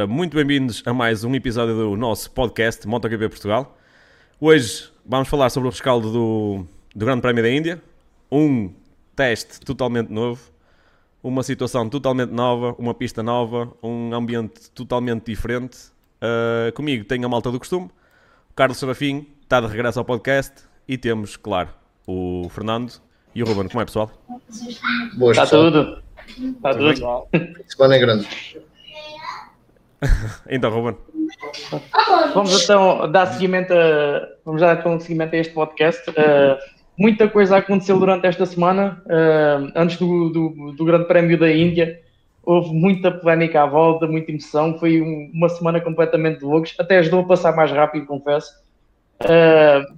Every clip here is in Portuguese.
Ora, muito bem-vindos a mais um episódio do nosso podcast MotoGP Portugal. Hoje vamos falar sobre o rescaldo do, do Grande Prémio da Índia, um teste totalmente novo, uma situação totalmente nova, uma pista nova, um ambiente totalmente diferente. Uh, comigo tenho a malta do costume, o Carlos Serafim está de regresso ao podcast e temos, claro, o Fernando e o Ruben. Como é, pessoal? Boas, Está tudo. Está tudo. Semana é grande. então, Ruben. Vamos então dar seguimento a, vamos dar então seguimento a este podcast. Uh, muita coisa aconteceu durante esta semana. Uh, antes do, do, do, Grande Prémio da Índia, houve muita polémica à volta, muita emoção. Foi um, uma semana completamente de loucos. Até ajudou a passar mais rápido, confesso. Uh,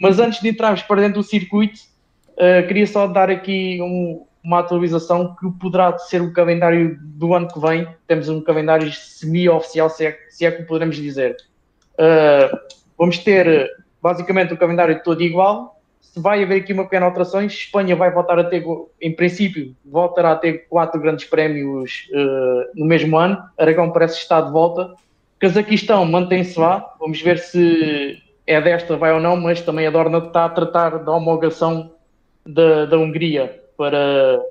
mas antes de entrarmos para dentro do circuito, queria só dar aqui um, uma atualização que poderá ser o calendário do ano que vem. Temos um calendário semi-oficial, se, é, se é que poderemos dizer. Uh, vamos ter basicamente o calendário todo igual. Se vai haver aqui uma pequena alteração, Espanha vai voltar a ter, em princípio, voltará a ter quatro grandes prémios uh, no mesmo ano. Aragão parece estar de volta. Cazaquistão mantém-se lá. Vamos ver se é desta, vai ou não, mas também a Dorna está a tratar da homologação da, da Hungria para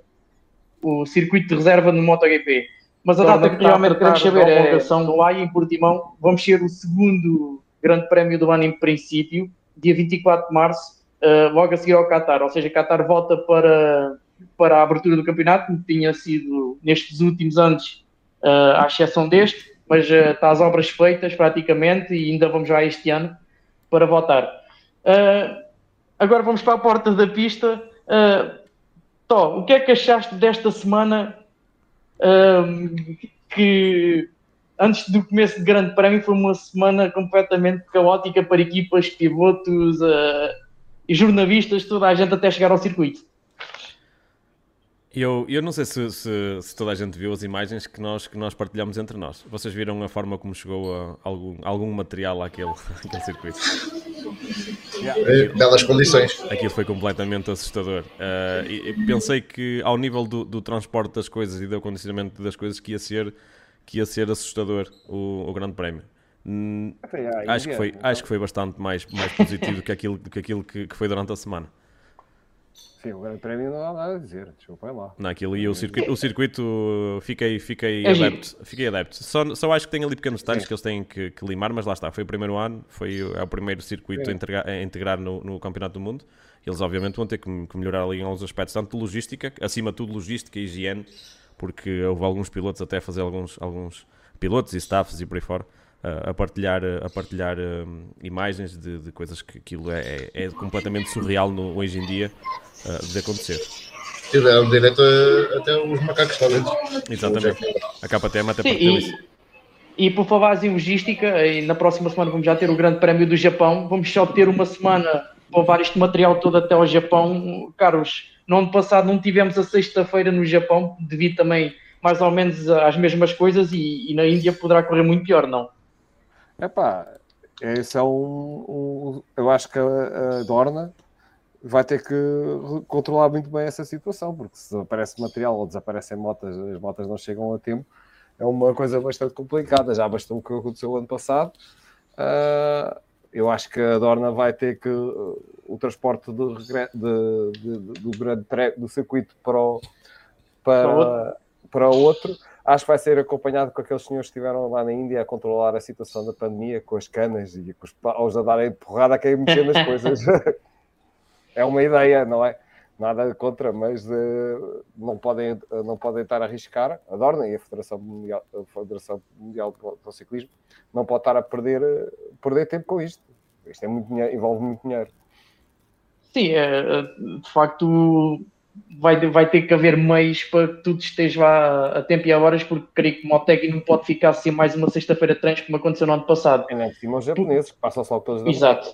o circuito de reserva no MotoGP. Mas a data que realmente queremos saber é a homologação do AI em Portimão. Vamos ser o segundo grande prémio do ano em princípio, dia 24 de março, uh, logo a seguir ao Qatar. Ou seja, Qatar volta para, para a abertura do campeonato, como tinha sido nestes últimos anos, uh, à exceção deste, mas uh, está as obras feitas praticamente e ainda vamos já este ano para voltar. Uh, agora vamos para a porta da pista. Uh, Tó, o que é que achaste desta semana um, que antes do começo do Grande Prémio foi uma semana completamente caótica para equipas, pilotos uh, e jornalistas, toda a gente até chegar ao circuito? Eu, eu não sei se, se, se, toda a gente viu as imagens que nós, que nós partilhamos entre nós. Vocês viram a forma como chegou a algum, algum material àquele, àquele circuito? É, belas condições. Aquilo foi completamente assustador. Uh, e, e pensei que ao nível do, do, transporte das coisas e do acondicionamento das coisas que ia ser, que ia ser assustador o, o Grande Prémio. Hum, acho, que foi, acho que foi bastante mais, mais positivo do que aquilo, do que, aquilo que, que foi durante a semana. Sim, o Grande Prémio não há nada a dizer, desculpa lá. Não, aquilo e o circuito, o circuito fiquei, fiquei é adepto. Fiquei adepto. Só, só acho que tem ali pequenos detalhes que eles têm que, que, limar, mas lá está, foi o primeiro ano, foi, é o primeiro circuito a integrar, a integrar no, no, Campeonato do Mundo. Eles obviamente vão ter que, que melhorar ali em alguns aspectos, tanto de logística, acima de tudo logística e higiene, porque houve alguns pilotos até a fazer alguns, alguns pilotos e staffs e por aí fora a partilhar, a partilhar um, imagens de, de, coisas que aquilo é, é, é completamente surreal no, hoje em dia uh, de acontecer. Tiveram direto até os macacos talentos. Exatamente. A KTM até partiu isso. E por falar em logística, e na próxima semana vamos já ter o Grande Prémio do Japão. Vamos só ter uma semana para levar este material todo até ao Japão. Carlos, no ano passado não tivemos a sexta-feira no Japão, devido também mais ou menos às mesmas coisas, e, e na Índia poderá correr muito pior, não? É pá, esse é um, um, Eu acho que a, a Dorna vai ter que controlar muito bem essa situação, porque se aparece material ou desaparecem motas, as motas não chegam a tempo, é uma coisa bastante complicada. Já bastou o que aconteceu ano passado. Uh, eu acho que a Dorna vai ter que uh, o transporte de, de, de, do grande do circuito para o, para, para outro acho que vai ser acompanhado com aqueles senhores que estiveram lá na Índia a controlar a situação da pandemia, com as canas e com os paus a darem porrada a quem mexer nas coisas. é uma ideia, não é? Nada contra, mas uh, não, podem, não podem estar a arriscar. A Dorna e a Federação Mundial, a Federação Mundial do Ciclismo não pode estar a perder, perder tempo com isto. Isto é muito dinheiro, envolve muito dinheiro. Sim, é, de facto, vai, vai ter que haver meios para que tudo esteja a, a tempo e a horas, porque creio que o Motegi não pode ficar assim mais uma sexta-feira treinos como aconteceu no ano passado. É, né? Cima os japoneses, que passam só todos Exato.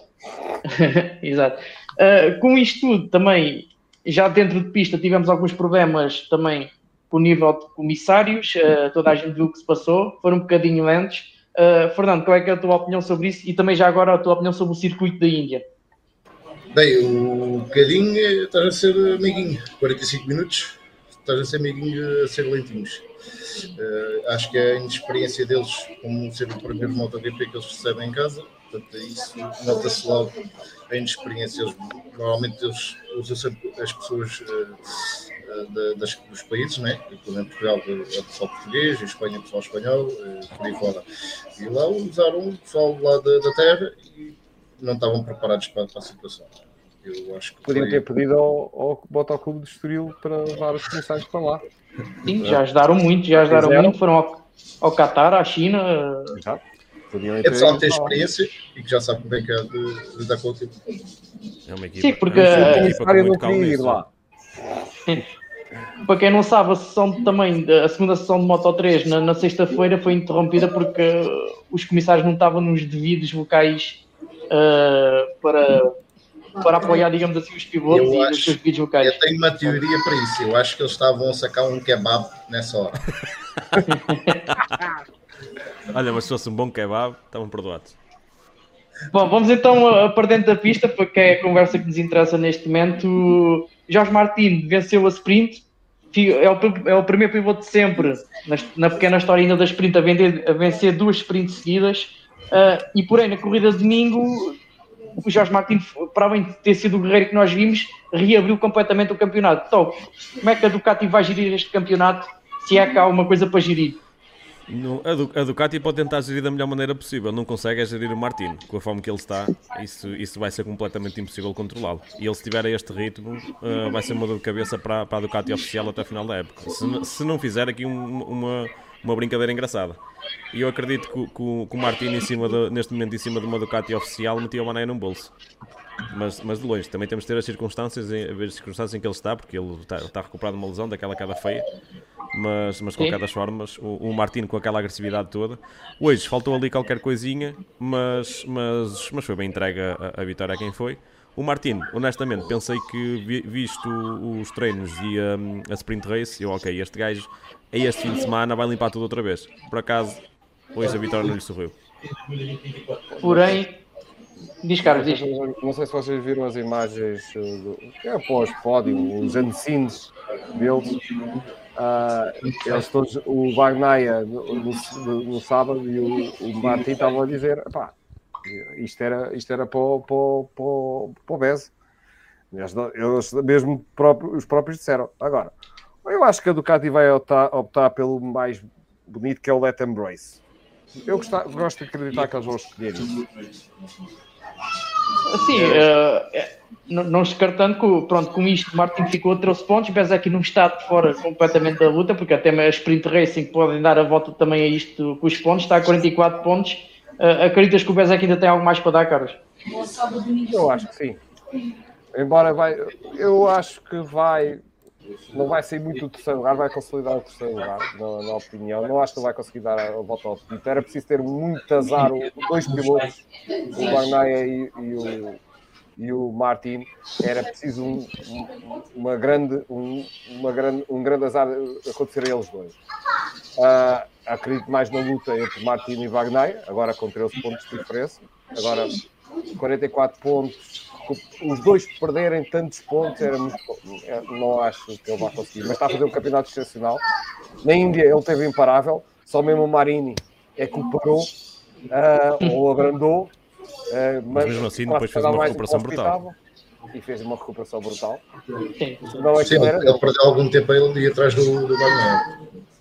Exato. Uh, com isto tudo, também, já dentro de pista, tivemos alguns problemas também com o nível de comissários, uh, toda a gente viu o que se passou, foram um bocadinho lentos. Uh, Fernando, qual é, é a tua opinião sobre isso? E também já agora a tua opinião sobre o circuito da Índia? Bem, o bocadinho está a ser amiguinho, 45 minutos, estás a ser amiguinho a ser lentinhos. Acho que a inexperiência deles, como ser o primeiro MotoGP que eles recebem em casa, portanto, isso nota-se logo a inexperiência. Eles, normalmente eles usam sempre as pessoas uh, das, dos países, né? Por exemplo, Portugal é pessoal português, em Espanha é pessoal espanhol, uh, por aí fora. E lá usaram o pessoal lá da, da terra e não estavam preparados para, para a situação. Eu acho que Podiam foi... ter pedido ao, ao Clube de Estoril para levar os comissários para lá. Sim, já ajudaram muito, já ajudaram Fizeram. muito, foram ao, ao Qatar, à China. Exato. É pessoal que tem experiência e que já sabe como é que é de lidar com o tipo. É uma equipa, Sim, porque é uma equipa com muito calma lá. Para quem não sabe, a sessão também, a segunda sessão de Moto 3 na, na sexta-feira foi interrompida porque os comissários não estavam nos devidos locais uh, para, para apoiar, digamos assim, os pivotes eu e acho, os seus devidos locais. Eu tenho uma teoria para isso. Eu acho que eles estavam a sacar um kebab nessa hora. Olha, mas se fosse um bom kebab, estavam perdoados. Bom, vamos então para dentro da pista, porque é a conversa que nos interessa neste momento. Jorge Martins venceu a sprint, é o, é o primeiro pivote de sempre na, na pequena história ainda da sprint a, vender, a vencer duas sprints seguidas. Uh, e porém, na corrida de domingo, o Jorge Martins, para além de ter sido o guerreiro que nós vimos, reabriu completamente o campeonato. Então, como é que a Ducati vai gerir este campeonato, se é que há alguma coisa para gerir? No, a, du, a, Ducati pode tentar gerir da melhor maneira possível, não consegue é gerir o Martino, com a forma que ele está, isso, isso vai ser completamente impossível controlá-lo. E ele se tiver a este ritmo, uh, vai ser uma dor de cabeça para, para a Ducati oficial até o final da época. Se, se não fizer aqui um, uma, uma brincadeira engraçada. E eu acredito que, que, que o Martino, em cima de, neste momento, em cima de uma Ducati oficial, metia o Mané num bolso. Mas, mas de longe, também temos de ter as circunstâncias, a ver as circunstâncias em que ele está, porque ele está, está recuperado de uma lesão daquela queda feia. Mas, mas de qualquer das formas, o, o Martino com aquela agressividade toda. Hoje faltou ali qualquer coisinha, mas, mas, mas foi bem entregue a, a vitória a quem foi. O Martino, honestamente, pensei que, visto os treinos e a, a sprint race, eu, ok, este gajo, a este fim de semana vai limpar tudo outra vez. Por acaso, hoje a vitória não lhe sorriu. Porém, diz Carlos, diz. Não sei se vocês viram as imagens eh, do, é após pódio, os ancines deles. Uh, eles todos, o Bagnaia no, no, no, sábado e o, o Martin estavam a dizer: pá, isto era, isto era para, para, para, para o Bez. Eles mesmo próprios, os próprios disseram. Agora, eu acho que a Ducati vai optar, optar pelo mais bonito que é o Let Embrace. Eu gosto de acreditar que eles vão escolher isso. Sim, uh, não, não descartando que, pronto, com isto Martin ficou, trouxe pontos, Bezek não está de fora completamente da luta, porque até a Sprint Racing podem dar a volta também a isto com os pontos, está a 44 pontos, Uh, acreditas que o Bezek ainda tem algo mais para dar, Carlos? Eu acho que sim. Embora vai, eu acho que vai, não vai sair muito do terceiro lugar, vai consolidar o terceiro lugar, na, na opinião. Não acho que vai conseguir dar a, a volta ao título. Era preciso ter muito azar, dois pilotos, o Barnaia e, e o e o Martin, era preciso um, uma grande, um, uma grande, um grande azar acontecer a eles dois. Uh, acredito mais na luta entre Martin e Wagner, agora com 13 pontos de diferença. Agora, 44 pontos, os dois perderem tantos pontos, era muito, é, não acho que ele vai conseguir. Mas está a fazer um campeonato excepcional. Na Índia, ele teve imparável, só mesmo o Marini é que o parou uh, ou abrandou Uh, mas, mesmo assim, depois fez uma recuperação brutal. E fez uma recuperação brutal. Não é Sim ele, ele perdeu algum tempo ali atrás do, do.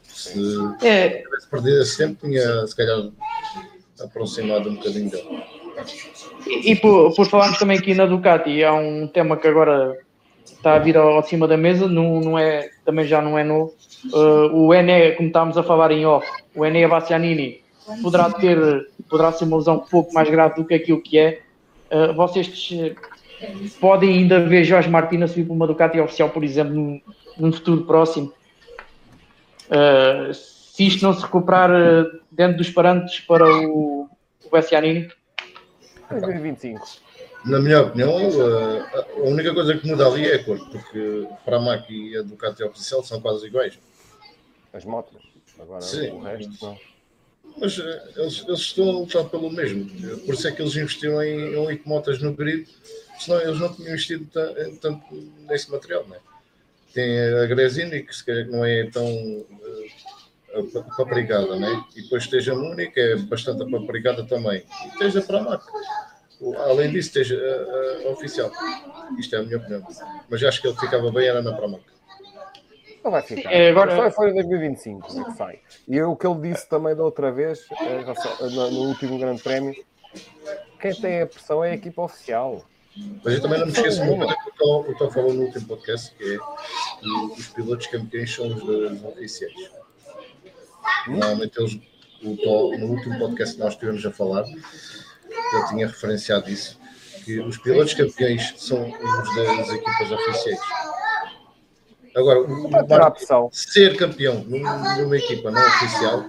Se é. tivesse perdido esse tempo, tinha se calhar aproximado um bocadinho dele. E, por, por falarmos também aqui na Ducati, há um tema que agora está a vir ao, cima da mesa, não, não é, também já não é novo. Uh, o Ené, como estávamos a falar em off, o Ené Bastianini poderá ter, poderá ser uma lesão um pouco mais grave do que aquilo que é. Uh, vocês podem ainda ver Jorge Martins a subir para uma Ducati oficial, por exemplo, num, num futuro próximo. Uh, se isto não se recuperar uh, dentro dos parâmetros para o, o? 2025. Na minha opinião, a única coisa que muda ali é a cor, porque para a Mac e a Ducati oficial são quase iguais. As motos. Agora Sim. o resto não. Mas eh, eles, eles, estão a lutar pelo mesmo. Por isso é que eles investiram em, em 8 motas no grid, senão eles não tinham investido tanto nesse material, não é? tem a Gresini, que se calhar não é tão uh, papricada, né? E depois esteja a Múnich, que é bastante papricada também. E esteja para a marca. Além disso, esteja uh, uh, oficial. Isto é a minha opinião. Mas acho que ele ficava bem, era na Pramac. Não vai ficar. É, agora... Só foi em 2025 é que sai. E o que ele disse também da outra vez, no último Grande Prémio, quem tem a pressão é a equipa oficial. Mas eu também não me esqueço muito do que o Tom falou no último podcast, que é que os pilotos campeões são os oficiais. Normalmente eles, o no último podcast que nós estivemos a falar, eu tinha referenciado isso, que os pilotos campeões são os das equipas oficiais. Agora, o, ser campeão numa equipa não oficial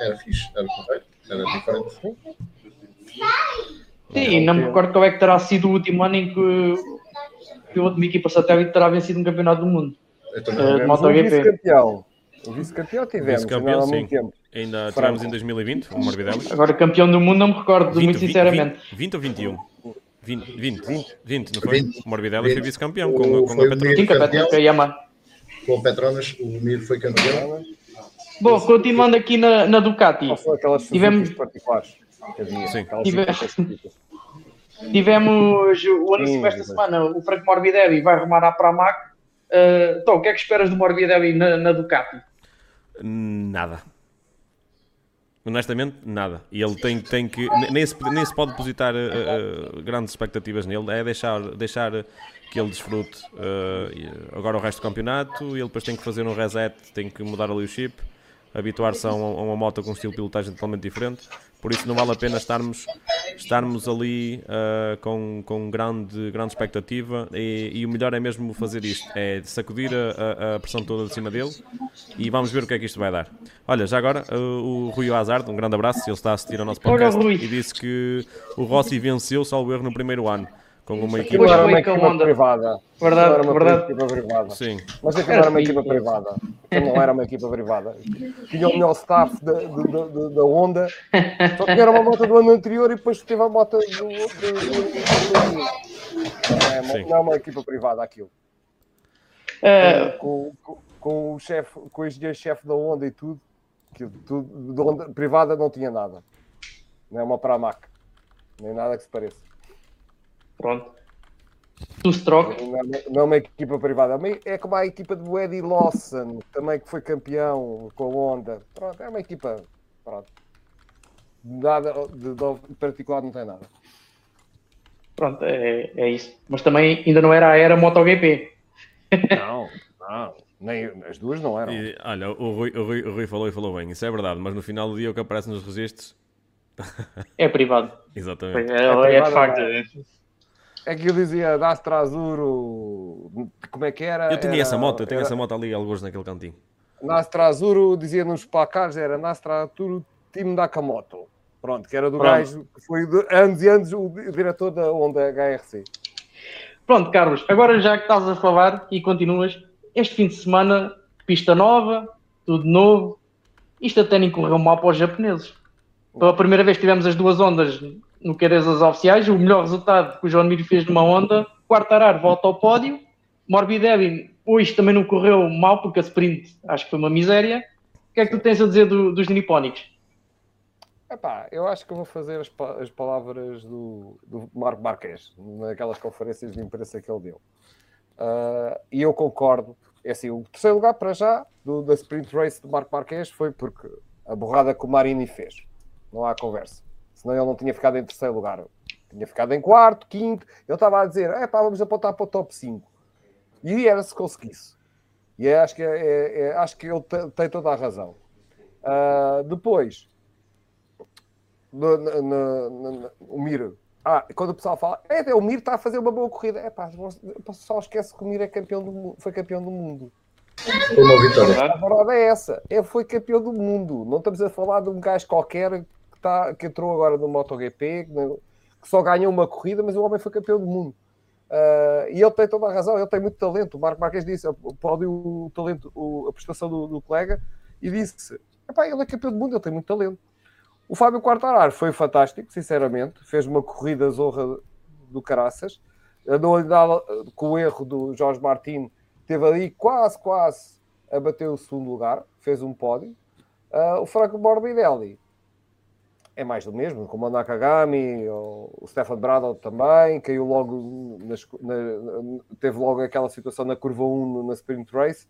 era fixe, era correto, era diferente. Sim, não me recordo qual é que terá sido o último ano em que o piloto de uma equipa satélite terá vencido um campeonato do mundo. Uh, de MotoGP. O vice-campeão tivemos, vice-campeão, sim. Tempo. Ainda tivemos em 2020, o Morbidelli. Agora, campeão do mundo, não me recordo, 20, muito sinceramente. 20, 20 ou 21? 20, 20, 20, 20 não foi? 20, o Morbidelli 20. foi vice-campeão com, com, com a Petronas. Sim, com a Yamaha. Com a Petronas, o Mir foi campeão. Bom, continuando aqui na, na Ducati. Tivemos... particulares que havia. Sim. Tivemos... Tivemos o anúncio esta semana, o Franco Morbidelli vai arrumar a Pramac. Uh, então, o que é que esperas do Morbidelli na, na Ducati? Nada. Honestamente, nada. E ele tem, tem que. Nem se, nem se pode depositar uh, uh, grandes expectativas nele. É deixar, deixar que ele desfrute uh, agora o resto do campeonato. Ele depois tem que fazer um reset, tem que mudar ali o chip, habituar-se a, a, uma moto com um estilo de pilotagem totalmente diferente por isso não vale a pena estarmos, estarmos ali uh, com, com grande, grande expectativa. E, e, o melhor é mesmo fazer isto, é sacudir a, a, pressão toda de cima dele e vamos ver o que é que isto vai dar. Olha, já agora uh, o Rui Hazard, um grande abraço, ele está a assistir ao nosso podcast Olá, e disse que o Rossi venceu, salvo erro, no primeiro ano com uma equipa, era uma equipa privada. Verdade, era uma verdade. equipa privada. Sim. Mas aquilo era uma equipa privada. Aquilo não era uma equipa privada. Tinha o melhor staff da, da, da, da Honda, só que era uma moto do ano anterior e depois teve a moto do outro. Não, é, não é uma equipa privada aquilo. É... Com, com, com, o chefe, com o engenheiro-chefe da Honda e tudo, que tudo, de Honda, privada não tinha nada. Não é uma Pramac. Nem nada que se pareça. Pronto. Do Stroke. Não, é uma equipa privada. É como a equipa do Eddie Lawson, também que foi campeão com a Honda. Pronto, é uma equipa. Pronto. Nada de, de particular não tem nada. Pronto, é, é isso. Mas também ainda não era a era MotoGP. Não, não. Nem, as duas não eram. E, olha, o Rui, o, Rui, o Rui falou e falou bem, isso é verdade, mas no final do dia o que aparece nos registros é privado. Exatamente. É, é, é de facto. É. Que eu dizia Dastra Azuro, como é que era? Eu tinha era, essa moto, eu tinha era, essa moto ali, alguns naquele cantinho. Nastra Azuro dizia nos placares, era Nastra Azuro Time Nakamoto. Pronto, que era do Pronto. gajo que foi de, anos e anos o diretor da Honda HRC. Pronto, Carlos, agora já que estás a falar e continuas, este fim de semana, pista nova, tudo novo, isto até nem correu mal para os japoneses. Pela primeira vez tivemos as duas ondas no Queirazas oficiais, o melhor resultado que o João Miro fez numa onda, Quartarar volta ao pódio, Morbidelli hoje também não correu mal, porque a sprint acho que foi uma miséria. O que é que tu tens a dizer do, dos nipónicos? Epá, eu acho que vou fazer as, as palavras do, do, Marco Marques, naquelas conferências de imprensa que ele deu. Uh, e eu concordo. É assim, o terceiro lugar para já do, da sprint race do Marco Marques foi porque a borrada que o Marini fez. Não há conversa senão ele não tinha ficado em terceiro lugar. Tinha ficado em quarto, quinto. Ele estava a dizer: é pá, vamos apontar para o top 5. E era se conseguisse. E é, acho, que é, é, é acho que ele tem toda a razão. Uh, depois, no, no, no, o Mir. Ah, quando o pessoal fala, é, o Mir está a fazer uma boa corrida. É pá, o pessoal esquece que o Mir é campeão do, foi campeão do mundo. Uma vitória. A verdade é essa. É, foi campeão do mundo. Não estamos a falar de um gajo qualquer tá, que entrou agora no MotoGP, que só ganhou uma corrida, mas o homem foi campeão do mundo. Uh, e ele tem toda a razão, ele tem muito talento. O Marco Marques disse, pode o talento, o, a prestação do, do, colega, e disse: ele é campeão do mundo, ele tem muito talento. O Fábio Quartararo foi fantástico, sinceramente, fez uma corrida zorra do caraças. Andou-lhe dado com o erro do Jorge Martins, teve ali quase, quase a bater o segundo lugar, fez um pódio. Uh, o Franco Morbidelli é mais do mesmo, como o Nakagami, o Stefan Bradl também, caiu logo, nas, na, teve logo aquela situação na curva 1 na sprint race,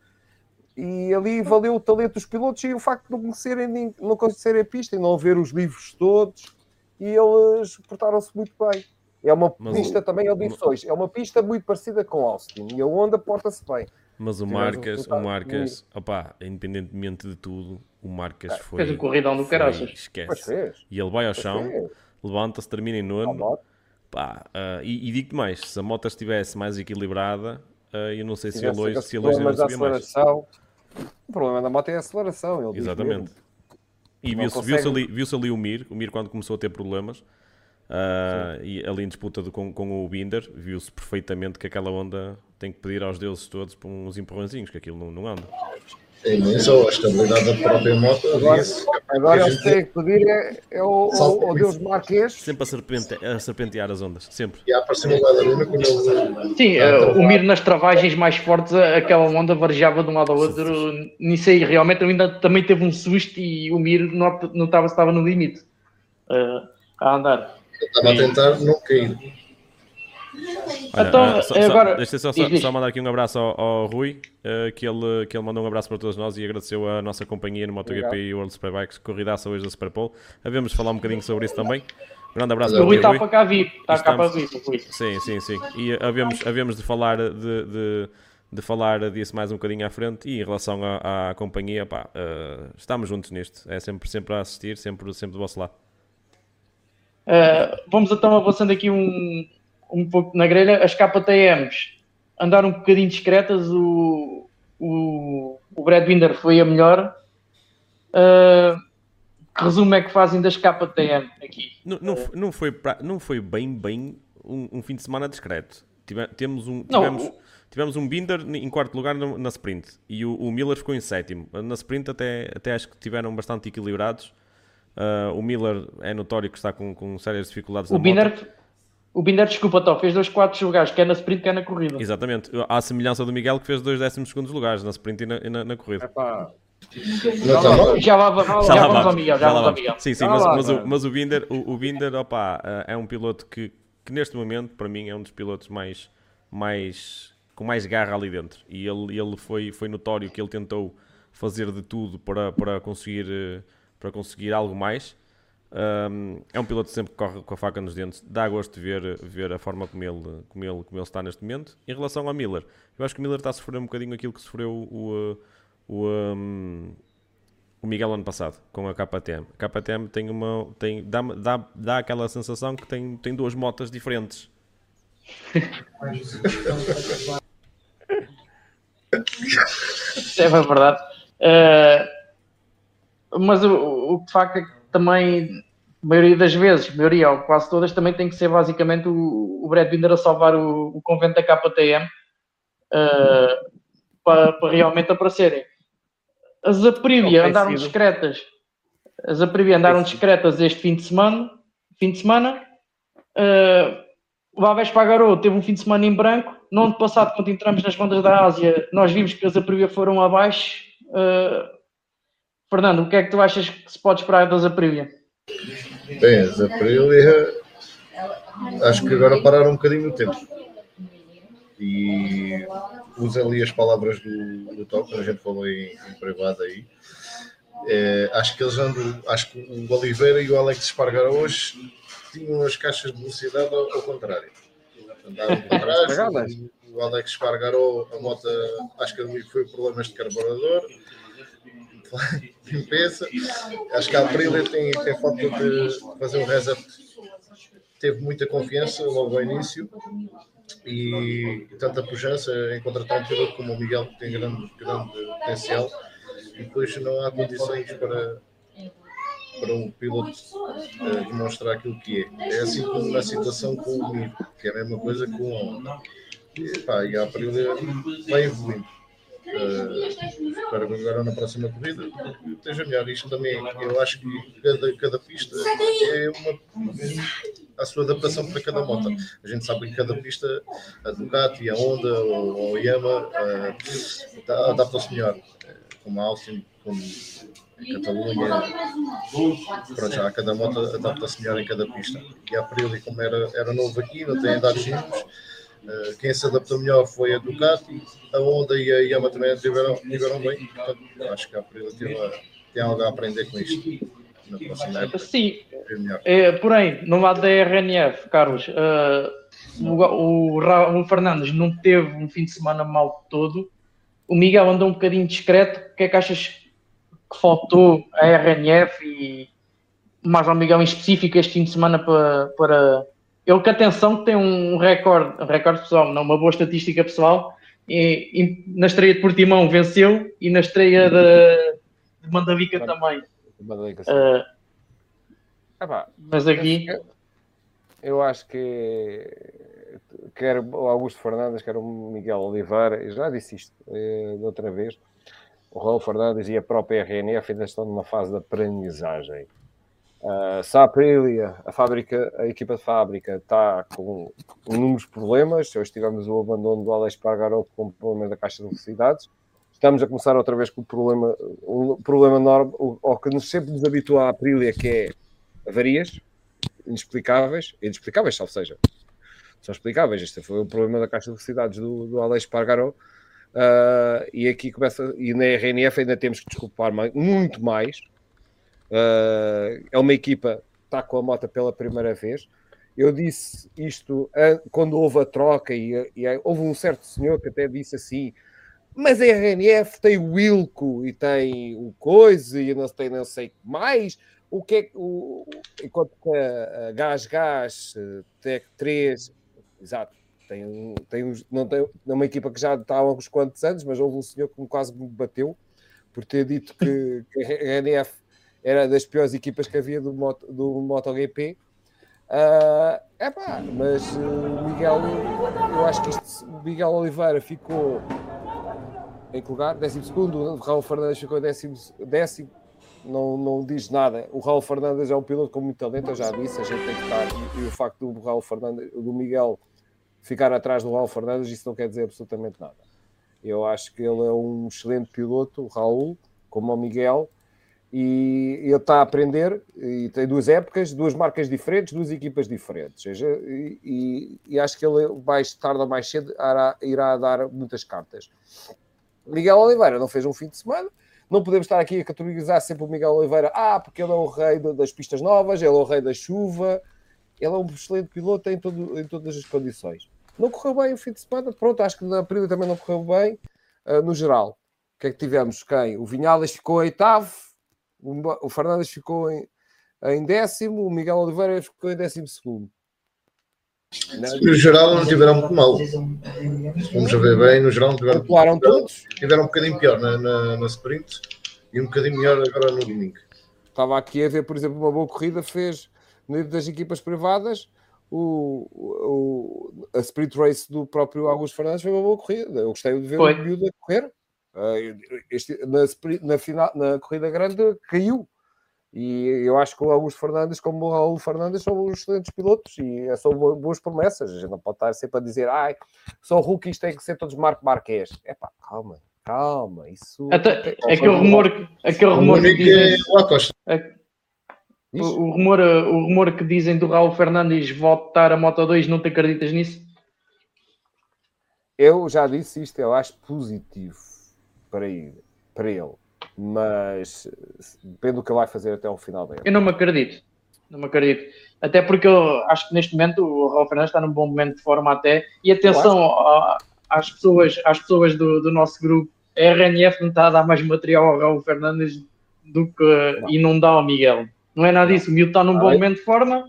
e ali valeu o talento dos pilotos e o facto de não conhecerem, não conhecerem a pista e não ver os livros todos, e eles portaram-se muito bem. É uma Mas pista o... também, ele disse hoje, é uma pista muito parecida com Austin, e a Honda porta-se bem. Mas o Marcas, o Marcas, opá, independentemente de tudo, o Marcas foi. Fez um corridão do caraças. Esquece. E ele vai ao chão, levanta-se, termina em nono. Pá, uh, e, e digo-te mais: se a moto estivesse mais equilibrada, uh, eu não sei se ele hoje, se ele hoje não sabia mais. O problema da moto é a aceleração. Exatamente. E viu-se viu ali, viu ali o Mir, o Mir quando começou a ter problemas, Uh, e ali em disputa com, com o Binder, viu-se perfeitamente que aquela onda tem que pedir aos deuses todos por uns empurrãozinhos, que aquilo não, não anda. Sim, mas só a estabilidade da própria moto. Agora, agora eles têm que pedir é, é o, o, o Deus Marquês. Sempre a, serpente, a serpentear as ondas, sempre. E a lado da quando ele. Sim, uh, o Mir nas travagens mais fortes, aquela onda varejava de um lado ao outro. Nisso aí, realmente, ainda também teve um susto e o Mir não, não estava, estava no limite uh, a andar. Estava a tentar não cair. Olha, então, uh, só, agora, deixa só, só, só, mandar aqui um abraço ao, ao Rui, uh, que, ele, que ele mandou um abraço para todos nós e agradeceu a nossa companhia no MotoGP e World Superbikes, corridaça hoje da Superpole. Havemos de falar um bocadinho sobre isso também. Grande abraço para o Rui. está para cá vir, está cá para vir. Sim, sim, sim. E havemos, havemos de falar de, de, de, falar disso mais um bocadinho à frente e em relação à, à companhia, pá, uh, estamos juntos nisto. É sempre, sempre a assistir, sempre, sempre do vosso lado. Uh, vamos então avançando aqui um, um pouco na grelha. As KTMs andaram um bocadinho discretas. O, o, o Brad Binder foi a melhor. Uh, que resumo é que fazem das KTM aqui? Não, não, não, foi, pra, não foi bem, bem um, um, fim de semana discreto. Tive, temos um, tivemos, não, tivemos um Binder em quarto lugar na sprint e o, o, Miller ficou em sétimo. Na sprint até, até acho que tiveram bastante equilibrados. Uh, o Miller é notório que está com, com sérias dificuldades o Binder, O Binder, desculpa, Tó, fez dois quartos lugares, quer na sprint, quer na corrida. Exatamente. Há a semelhança do Miguel que fez dois décimos segundos lugares na sprint e na, na, na corrida. Epá. Já, lá, já, já, vamos ao Miguel, já, vamos ao Miguel. Sim, sim, mas, mas, o, mas o Binder, o, o Binder opa, ah, é um piloto que, que neste momento, para mim, é um dos pilotos mais, mais com mais garra ali dentro. E ele, ele foi, foi notório que ele tentou fazer de tudo para, para conseguir uh, para conseguir algo mais. Um, é um piloto que sempre corre com a faca nos dentes. Dá gosto de ver, ver a forma como ele, como, ele, como ele está neste momento. Em relação ao Miller, eu acho que o Miller está a sofrer um bocadinho aquilo que sofreu o, o, um, o Miguel ano passado com a KTM. A KTM tem uma, tem, dá, dá, dá aquela sensação que tem, tem duas motas diferentes. é verdade. Uh mas o, o facto é que também, a maioria das vezes, maioria ou quase todas, também tem que ser basicamente o, o Brad Binder a salvar o, o convento da KTM uh, para, para, realmente aparecerem. As Aprilia andaram discretas. As Aprilia andaram discretas este fim de semana. Fim de semana. Uh, o Aves Pagarou teve um fim de semana em branco. No ano passado, quando entramos nas bandas da Ásia, nós vimos que as Aprilia foram abaixo. Uh, Fernando, o que é que tu achas que se pode esperar das Aprilia? Bem, as Aprilia acho que agora pararam um bocadinho no tempo. E usa ali as palavras do, do Top, quando a gente falou em, em privado aí. É, acho que eles andam, acho que o Oliveira e o Alex Espargaro hoje tinham as caixas de velocidade ao, ao contrário. Andaram para trás, o Alex Espargaro, a moto, acho que foi problemas de carburador limpeza. Acho que a Aprilia tem, tem falta de fazer um reset. Teve muita confiança logo ao início e tanta pujança em contratar um piloto como o Miguel, que tem grande, grande potencial, e depois não há condições para, para um piloto uh, demonstrar aquilo que é. É assim como na situação com o Mir, que é a mesma coisa com o e, pá, e a Aprilia vai evoluindo. Uh, para agora na próxima corrida esteja melhor. Isto também, eu acho que cada, cada pista é uma, a sua adaptação para cada moto. A gente sabe que cada pista, a Ducati, a Honda ou, a Yamaha, uh, adaptam-se melhor. Como a Austin, como a Catalunha. Pronto, já cada moto adapta-se melhor em cada pista. E a Aprilia, como era, era novo aqui, não tem dados simples quem se adaptou melhor foi a Ducati, a Honda e a Yamaha também tiveram, tiveram bem. Portanto, acho que a Aprilia tem algo a aprender com isto. Na próxima época. Sim, é, porém, no lado da RNF, Carlos, uh, o, o Raul Fernandes não teve um fim de semana mal todo. O Miguel andou um bocadinho discreto. O que é que achas que faltou a RNF e mais ao Miguel em específico este fim de semana para, para ele que atenção tem um recorde, um recorde pessoal, não uma boa estatística pessoal. E, e na estreia de Portimão venceu e na estreia de, de Mandavica também. Mandavica, uh, mas aqui eu acho que quer o Augusto Fernandes, quer o Miguel Oliveira, já disse isto eh, outra vez. O Raul Fernandes e a própria RNF ainda estão numa fase de aprendizagem. Uh, se a fábrica, a equipa de fábrica, está com inúmeros problemas, hoje tivemos o abandono do Alex Pargaró com problemas da caixa de velocidades, estamos a começar outra vez com o problema, um problema enorme, o, que nos sempre nos habitua a Aprilia, que é avarias inexplicáveis, inexplicáveis, ou seja, são explicáveis. Este foi o problema da caixa de velocidades do, do Alex Pargaró. Uh, e aqui começa, e na RNF ainda temos que desculpar mais, muito mais, Uh, é uma equipa que está com a moto pela primeira vez. Eu disse isto quando houve a troca e, e, houve um certo senhor que até disse assim mas a RNF tem o Wilco e tem o Coisa e não tem não sei mais. O que é o, enquanto que a, a Gás Gás, Tec 3, exato, tem, tem, não tem é uma equipa que já está há uns quantos anos, mas houve um senhor que quase me bateu por ter dito que, que a RNF era das piores equipas que havia do, Moto, do MotoGP. Uh, epá, mas uh, Miguel, eu acho que isto, Miguel Oliveira ficou em que lugar? Décimo segundo, o Raul Fernandes ficou décimo, décimo não, não diz nada. O Raul Fernandes é um piloto com muito talento, eu já disse, a gente tem que estar. E, e o facto do Raul Fernandes, do Miguel ficar atrás do Raul Fernandes, isso não quer dizer absolutamente nada. Eu acho que ele é um excelente piloto, o Raul, como o Miguel, e ele está a aprender e tem duas épocas, duas marcas diferentes, duas equipas diferentes. E, e, e acho que ele mais tarde ou mais cedo irá, irá, dar muitas cartas. Miguel Oliveira não fez um fim de semana. Não podemos estar aqui a categorizar sempre o Miguel Oliveira, ah, porque ele é o rei das pistas novas, ele é o rei da chuva. Ele é um excelente piloto em, todo, em todas as condições. Não correu bem o fim de semana, pronto, acho que na Aprilia também não correu bem, uh, no geral. O que é que tivemos? Quem? O Vinhales ficou oitavo, o Fernandes ficou em, em décimo, o Miguel Oliveira ficou em décimo segundo. No geral não tiveram muito mal. Vamos ver bem, no geral não tiveram Popularam todos. Tiveram um bocadinho pior na, na, na, sprint e um bocadinho melhor agora no domingo. Estava aqui a ver, por exemplo, uma boa corrida fez no das equipas privadas. O, o, a sprint race do próprio Augusto Fernandes foi uma boa corrida. Eu gostei de ver foi. o miúdo a correr. Ah, este, na, na, final, na corrida grande caiu. E eu acho que o Augusto Fernandes, como o Raul Fernandes, são excelentes pilotos e são boas promessas. A gente não pode estar sempre a dizer, ai, são rookies, têm que ser todos Marco Marquês. É pá, calma, calma. Isso. Até, aquele rumor, aquele rumor que dizem. O, o, rumor, o rumor que dizem do Raul Fernandes voltar a Moto 2, não te acreditas nisso? Eu já disse isto, eu acho positivo para, ir, para ele. Mas depende do que ele vai fazer até ao final da Eu não me acredito. Não me acredito. Até porque eu acho que neste momento o Raul Fernandes está num bom momento de forma até. E atenção às pessoas, às pessoas do, do nosso grupo. A RNF não está a dar mais material ao Raul Fernandes do que não. e não dá ao Miguel. Não é nada disso. O Miguel está num ah, bom é? momento de forma.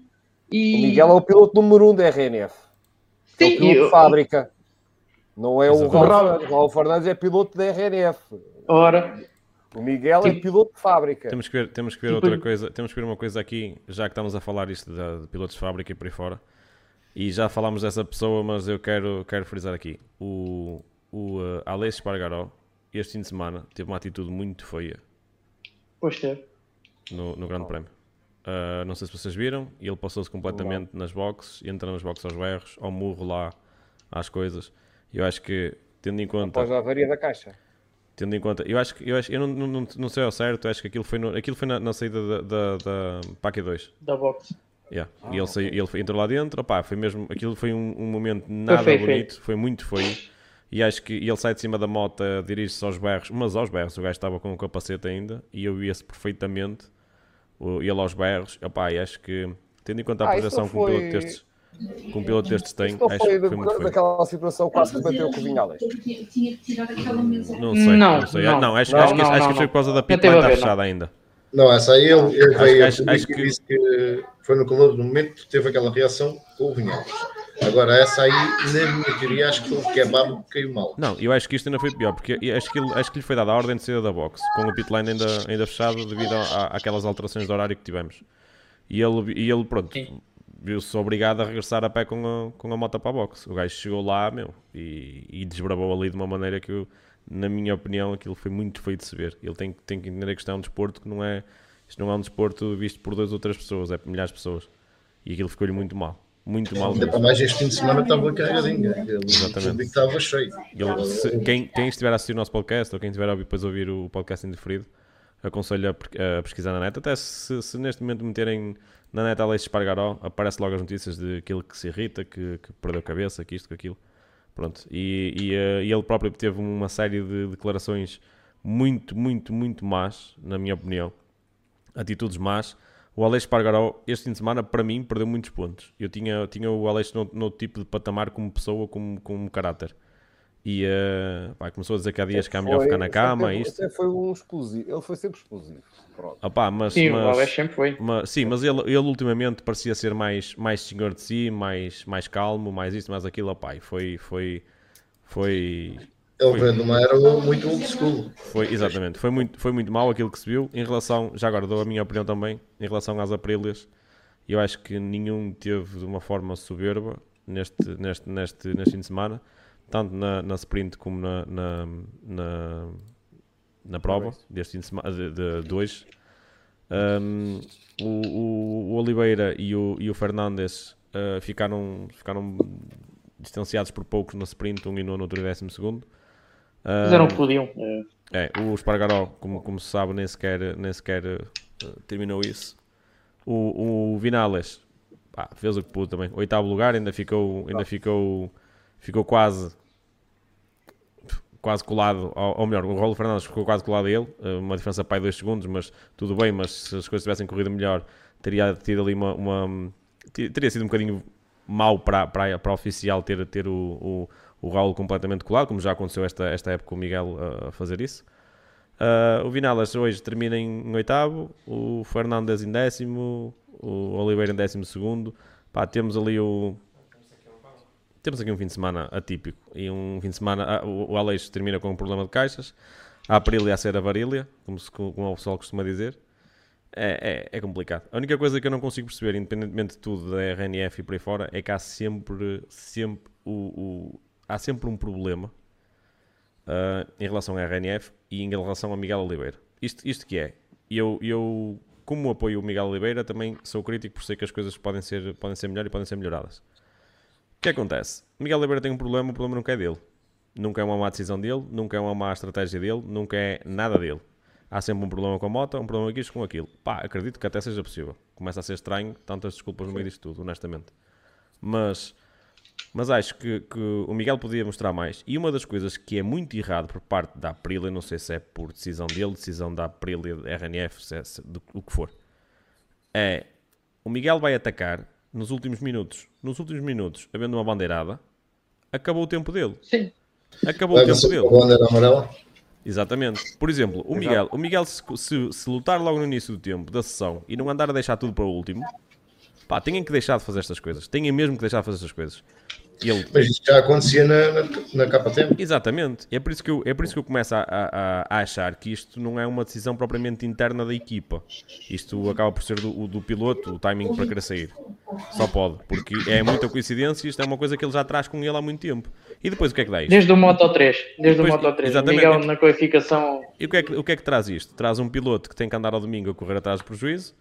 E... O Miguel é o piloto número um da RNF. Sim, é o piloto de fábrica. Não é o Raul, o Raul Fernandes, é piloto da RNF. Ora. O Miguel é tipo, piloto de fábrica. Temos que ver, temos que ver tipo, outra coisa, temos que ver uma coisa aqui, já que estamos a falar isto de, de, pilotos de fábrica e por aí fora. E já falámos dessa pessoa, mas eu quero, quero frisar aqui. O, o uh, Aleix Spargaró este fim de semana teve uma atitude muito feia Pois teve. no, no Grande Prémio. Uh, não sei se vocês viram, ele passou-se completamente nas boxes, entra nas boxes aos berros, ao murro lá, às coisas. Eu acho que, tendo em conta. Após a avaria da caixa. Tendo em conta, eu acho que eu, acho, eu não, não, não, não sei ao certo, eu acho que aquilo foi, no, aquilo foi na, na saída da, da, da PAC 2. Da box. Yeah. e ele, saiu, ele foi- entrou lá dentro, opá, foi mesmo, aquilo foi um, um momento nada feio, bonito, foi muito feio. E acho que ele sai de cima da moto, dirige-se aos berros, mas aos berros, o gajo estava com o capacete ainda, e eu via-se perfeitamente, o, ele aos berros, opá, e acho que, tendo em conta a Ah, projeção não que um piloto foi- destes, que um piloto destes tem, não acho foi, que foi muito feio. daquela situação quase que bateu com o Vinhales. Tinha, tinha que tirar aquela mesa. Não sei, não, Não, sei. não. Não, acho, que, acho que foi por causa da Não teve pit a line ver, estar fechada ainda. Não, essa aí ele, ele Acho- veio acho- acho, acho que que- disse que foi no calor do momento teve aquela reação com o Vinhales. Agora, essa aí, na minha teoria, acho que foi o kebab que caiu mal. Não, eu acho que isto ainda foi pior, porque acho que, acho que lhe foi dada a ordem de saída da box, com o pit line ainda, ainda fechado devido a, a- àquelas alterações de horário que tivemos. E ele, e ele pronto, viu-se obrigado a regressar a pé com a, com a moto para a box. O gajo chegou lá, meu, e, e desbravou ali de uma maneira que, eu, na minha opinião, aquilo foi muito feio de se ver. Ele tem, que- tem que entender que isto é um desporto que não é, isto não é um desporto visto por duas ou três pessoas, é por milhares de pessoas. E aquilo ficou-lhe muito mal. Muito mal Ainda para mais este fim de semana estava carregadinho. Ele Exatamente. estava cheio. Ele- se- quem, quem estiver a assistir o nosso podcast ou quem estiver a ouvir- depois ouvir o podcast indiferido, aconselho a, a pesquisar na net. Até se, se neste momento meterem na net Alex Espargaró, aparece logo as notícias de aquilo que se irrita, que, que perdeu a cabeça, que isto, que aquilo. Pronto. E, e, eh, e ele próprio teve uma série de declarações muito, muito, muito más, na minha opinião. Atitudes más. O Alex Espargaró, este fim de semana, para mim, perdeu muitos pontos. Eu tinha, tinha o Alex no, no tipo de patamar como pessoa, como, como caráter. E eh, pá, começou a dizer que há dias que é melhor ficar na cama, sempre- isto. sempre foi um explosivo. Ele foi sempre explosivo. Pronto. Opá, mas, Sim, o mas- Alex sempre foi. mas- sim, mas ele, ele ultimamente parecia ser mais, mais senhor de si, mais, mais calmo, mais isto, mais aquilo. Opá, e foi, foi, foi, Ele veio de uma era muito old school. foi, exatamente, foi muito, foi muito mal aquilo que se viu. Em relação, já agora dou a minha opinião também, em relação às Aprílias, eu acho que nenhum teve de uma forma soberba neste, neste, neste, neste fim de semana, tanto na, na sprint como na, na, na, na prova deste fim de semana, de, de, de hoje. Um, o, o- Oliveira e o, e o Fernandes uh, ficaram, ficaram distanciados por poucos no sprint, um e no outro e décimo segundo. Fizeram o que podiam. eh, É, o Espargaró, como, como se sabe, nem sequer, nem sequer eh, terminou isso. O, o Vinales pá, fez o que pôde também. Oitavo lugar, ainda ficou, ainda ficou, ficou quase quase colado, ao, ou melhor, o Rolo Fernandes ficou quase colado a ele, eh, uma diferença para aí 2 segundos, mas tudo bem, mas se as coisas tivessem corrido melhor, teria tido ali uma, uma- te- teria sido um bocadinho mau para, para, para oficial ter, ter o, o, o Raul completamente colado, como já aconteceu esta, esta época com o Miguel a- a fazer isso. Ah, o Vinales hoje termina em, em oitavo, o Fernandes em décimo, o Oliveira em décimo segundo. Pá, temos ali o. Temos aqui um fim de semana atípico e um fim de semana. ah, o, Aleixo termina com um problema de caixas, a Aprilia a ser a varília, como, se, como o pessoal costuma dizer. É, é, é complicado. A única coisa que eu não consigo perceber, independentemente de tudo, da RNF e por aí fora, é que há sempre, sempre, o, o- há sempre um problema ah, em relação à RNF e em relação a Miguel Oliveira. Isto, isto que é, eu, eu, como apoio o Miguel Oliveira, também sou crítico por sei que as coisas podem ser, podem ser melhor e podem ser melhoradas. O que acontece? Miguel Oliveira tem um problema, o problema nunca é dele. Nunca é uma má decisão dele, nunca é uma má estratégia dele, nunca é nada dele. Há sempre um problema com a moto, um problema com isto, com aquilo. Pá, acredito que até seja possível. Começa a ser estranho, tantas desculpas no meio disto tudo, honestamente. Mas, mas acho que, que o Miguel podia mostrar mais. E uma das coisas que é muito errado por parte da Aprilia, não sei se é por decisão dele, decisão da Aprilia, RNF, se é, se- do, o que for, é o Miguel vai atacar nos últimos minutos. Nos últimos minutos, havendo uma bandeirada, acabou o tempo dele. Sim. Acabou o Leva tempo dele. a bandeira amarela. Exatamente. Por exemplo, o Miguel, o Miguel se, se- se lutar logo no início do tempo da sessão e não andar a deixar tudo para o último, pá, têm que deixar de fazer estas coisas. Têm mesmo que deixar de fazer estas coisas. Ele, Mas isto já acontecia na, na, na tempo. Exatamente. É por isso que eu, é por isso que eu começo a, a- a achar que isto não é uma decisão propriamente interna da equipa. Isto acaba por ser do, do piloto, o timing para querer sair. Só pode, porque é muita coincidência e isto é uma coisa que ele já traz com ele há muito tempo. E depois o que é que dá isto? Desde o Moto 3. Desde Depois- o Moto 3. exatamente. Miguel na qualificação. E o que, é que, o que é que traz isto? Traz um piloto que tem que andar ao domingo a correr atrás do prejuízo,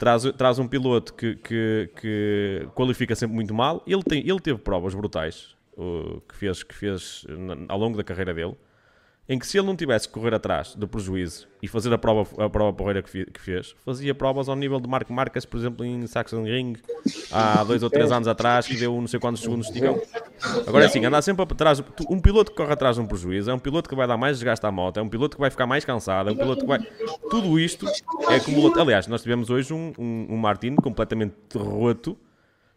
traz, traz um piloto que, que, que qualifica sempre muito mal. Ele, tem, ele teve provas brutais uh, que fez, que fez ao longo da carreira dele, em que se ele não tivesse que correr atrás do prejuízo e fazer a prova, a prova porreira que, que fez, fazia provas ao nível de Marco Marques, por exemplo, em Saxon Ring, há dois ou três anos atrás, que deu não sei quantos segundos de esticão. Agora é assim, andar sempre atrás. Um piloto que corre atrás de um prejuízo é um piloto que vai dar mais desgaste à moto, é um piloto que vai ficar mais cansado, é um piloto que vai. Tudo isto é acumulado. Aliás, nós tivemos hoje um, um, um Martino completamente roto,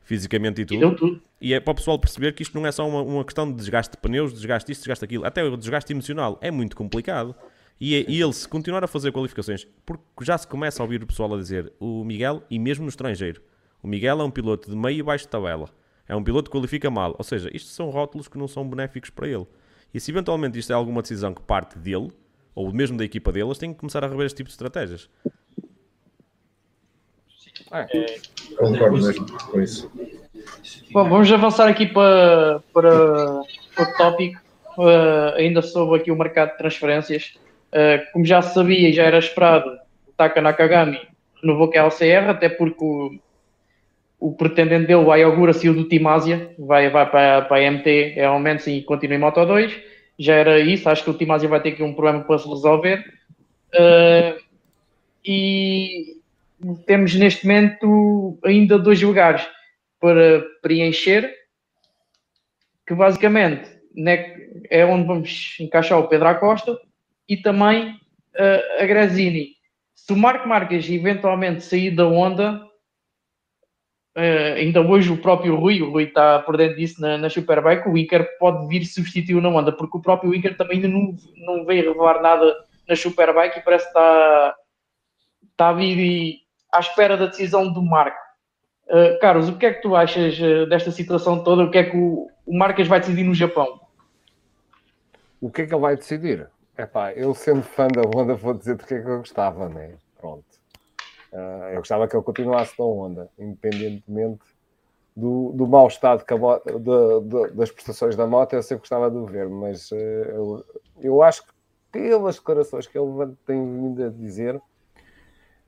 fisicamente e E tudo. deu tudo. E é para o pessoal perceber que isto não é só uma, uma questão de desgaste de pneus, desgaste isto, desgaste aquilo. Até o desgaste emocional é muito complicado. E, é- e ele, se continuar a fazer qualificações, porque já se começa a ouvir o pessoal a dizer o Miguel, e mesmo no estrangeiro, o Miguel é um piloto de meio e baixo de tabela. É um piloto que qualifica mal. Ou seja, isto são rótulos que não são benéficos para ele. E se eventualmente isto é alguma decisão que parte dele, ou mesmo da equipa dele, eles têm que começar a rever este tipo de estratégias. Concordo mesmo com isso. Bom, vamos avançar aqui para, para outro tópico. Uh, ainda sobre aqui o mercado de transferências. Uh, como já se sabia e já era esperado, o Taka Nakagami renovou com a LCR, até porque o, o pretendente dele, o Ayogura, saiu do Team Ásia, vai, vai para, para a MT, é aumento sim, e continua em Moto 2. Já era isso, acho que o Team Ásia vai ter aqui um problema para se resolver. Uh, e temos neste momento ainda dois lugares para preencher, que basicamente né, é onde vamos encaixar o Pedro Acosta e também uh, a Grazini. Se o Marco Marques eventualmente sair da Honda, uh, ainda hoje o próprio Rui, o Rui está por dentro disso na, na Superbike, o Iker pode vir substituir na Honda, porque o próprio Iker também ainda não, não veio revelar nada na Superbike e parece que está, está a vir e- à espera da decisão do Marco. Uh, Carlos, o que é que tu achas uh, desta situação toda? O que é que o, o Marques vai decidir no Japão? O que é que ele vai decidir? Epá, eu sendo fã da Honda vou dizer porque é que eu gostava, né? Pronto. Ah, eu gostava que ele continuasse na Honda, independentemente do, do mau estado que a mo- da- da- das prestações da moto, eu sempre gostava de o ver, mas eh, eu, eu acho que pelas declarações que ele tem vindo a dizer,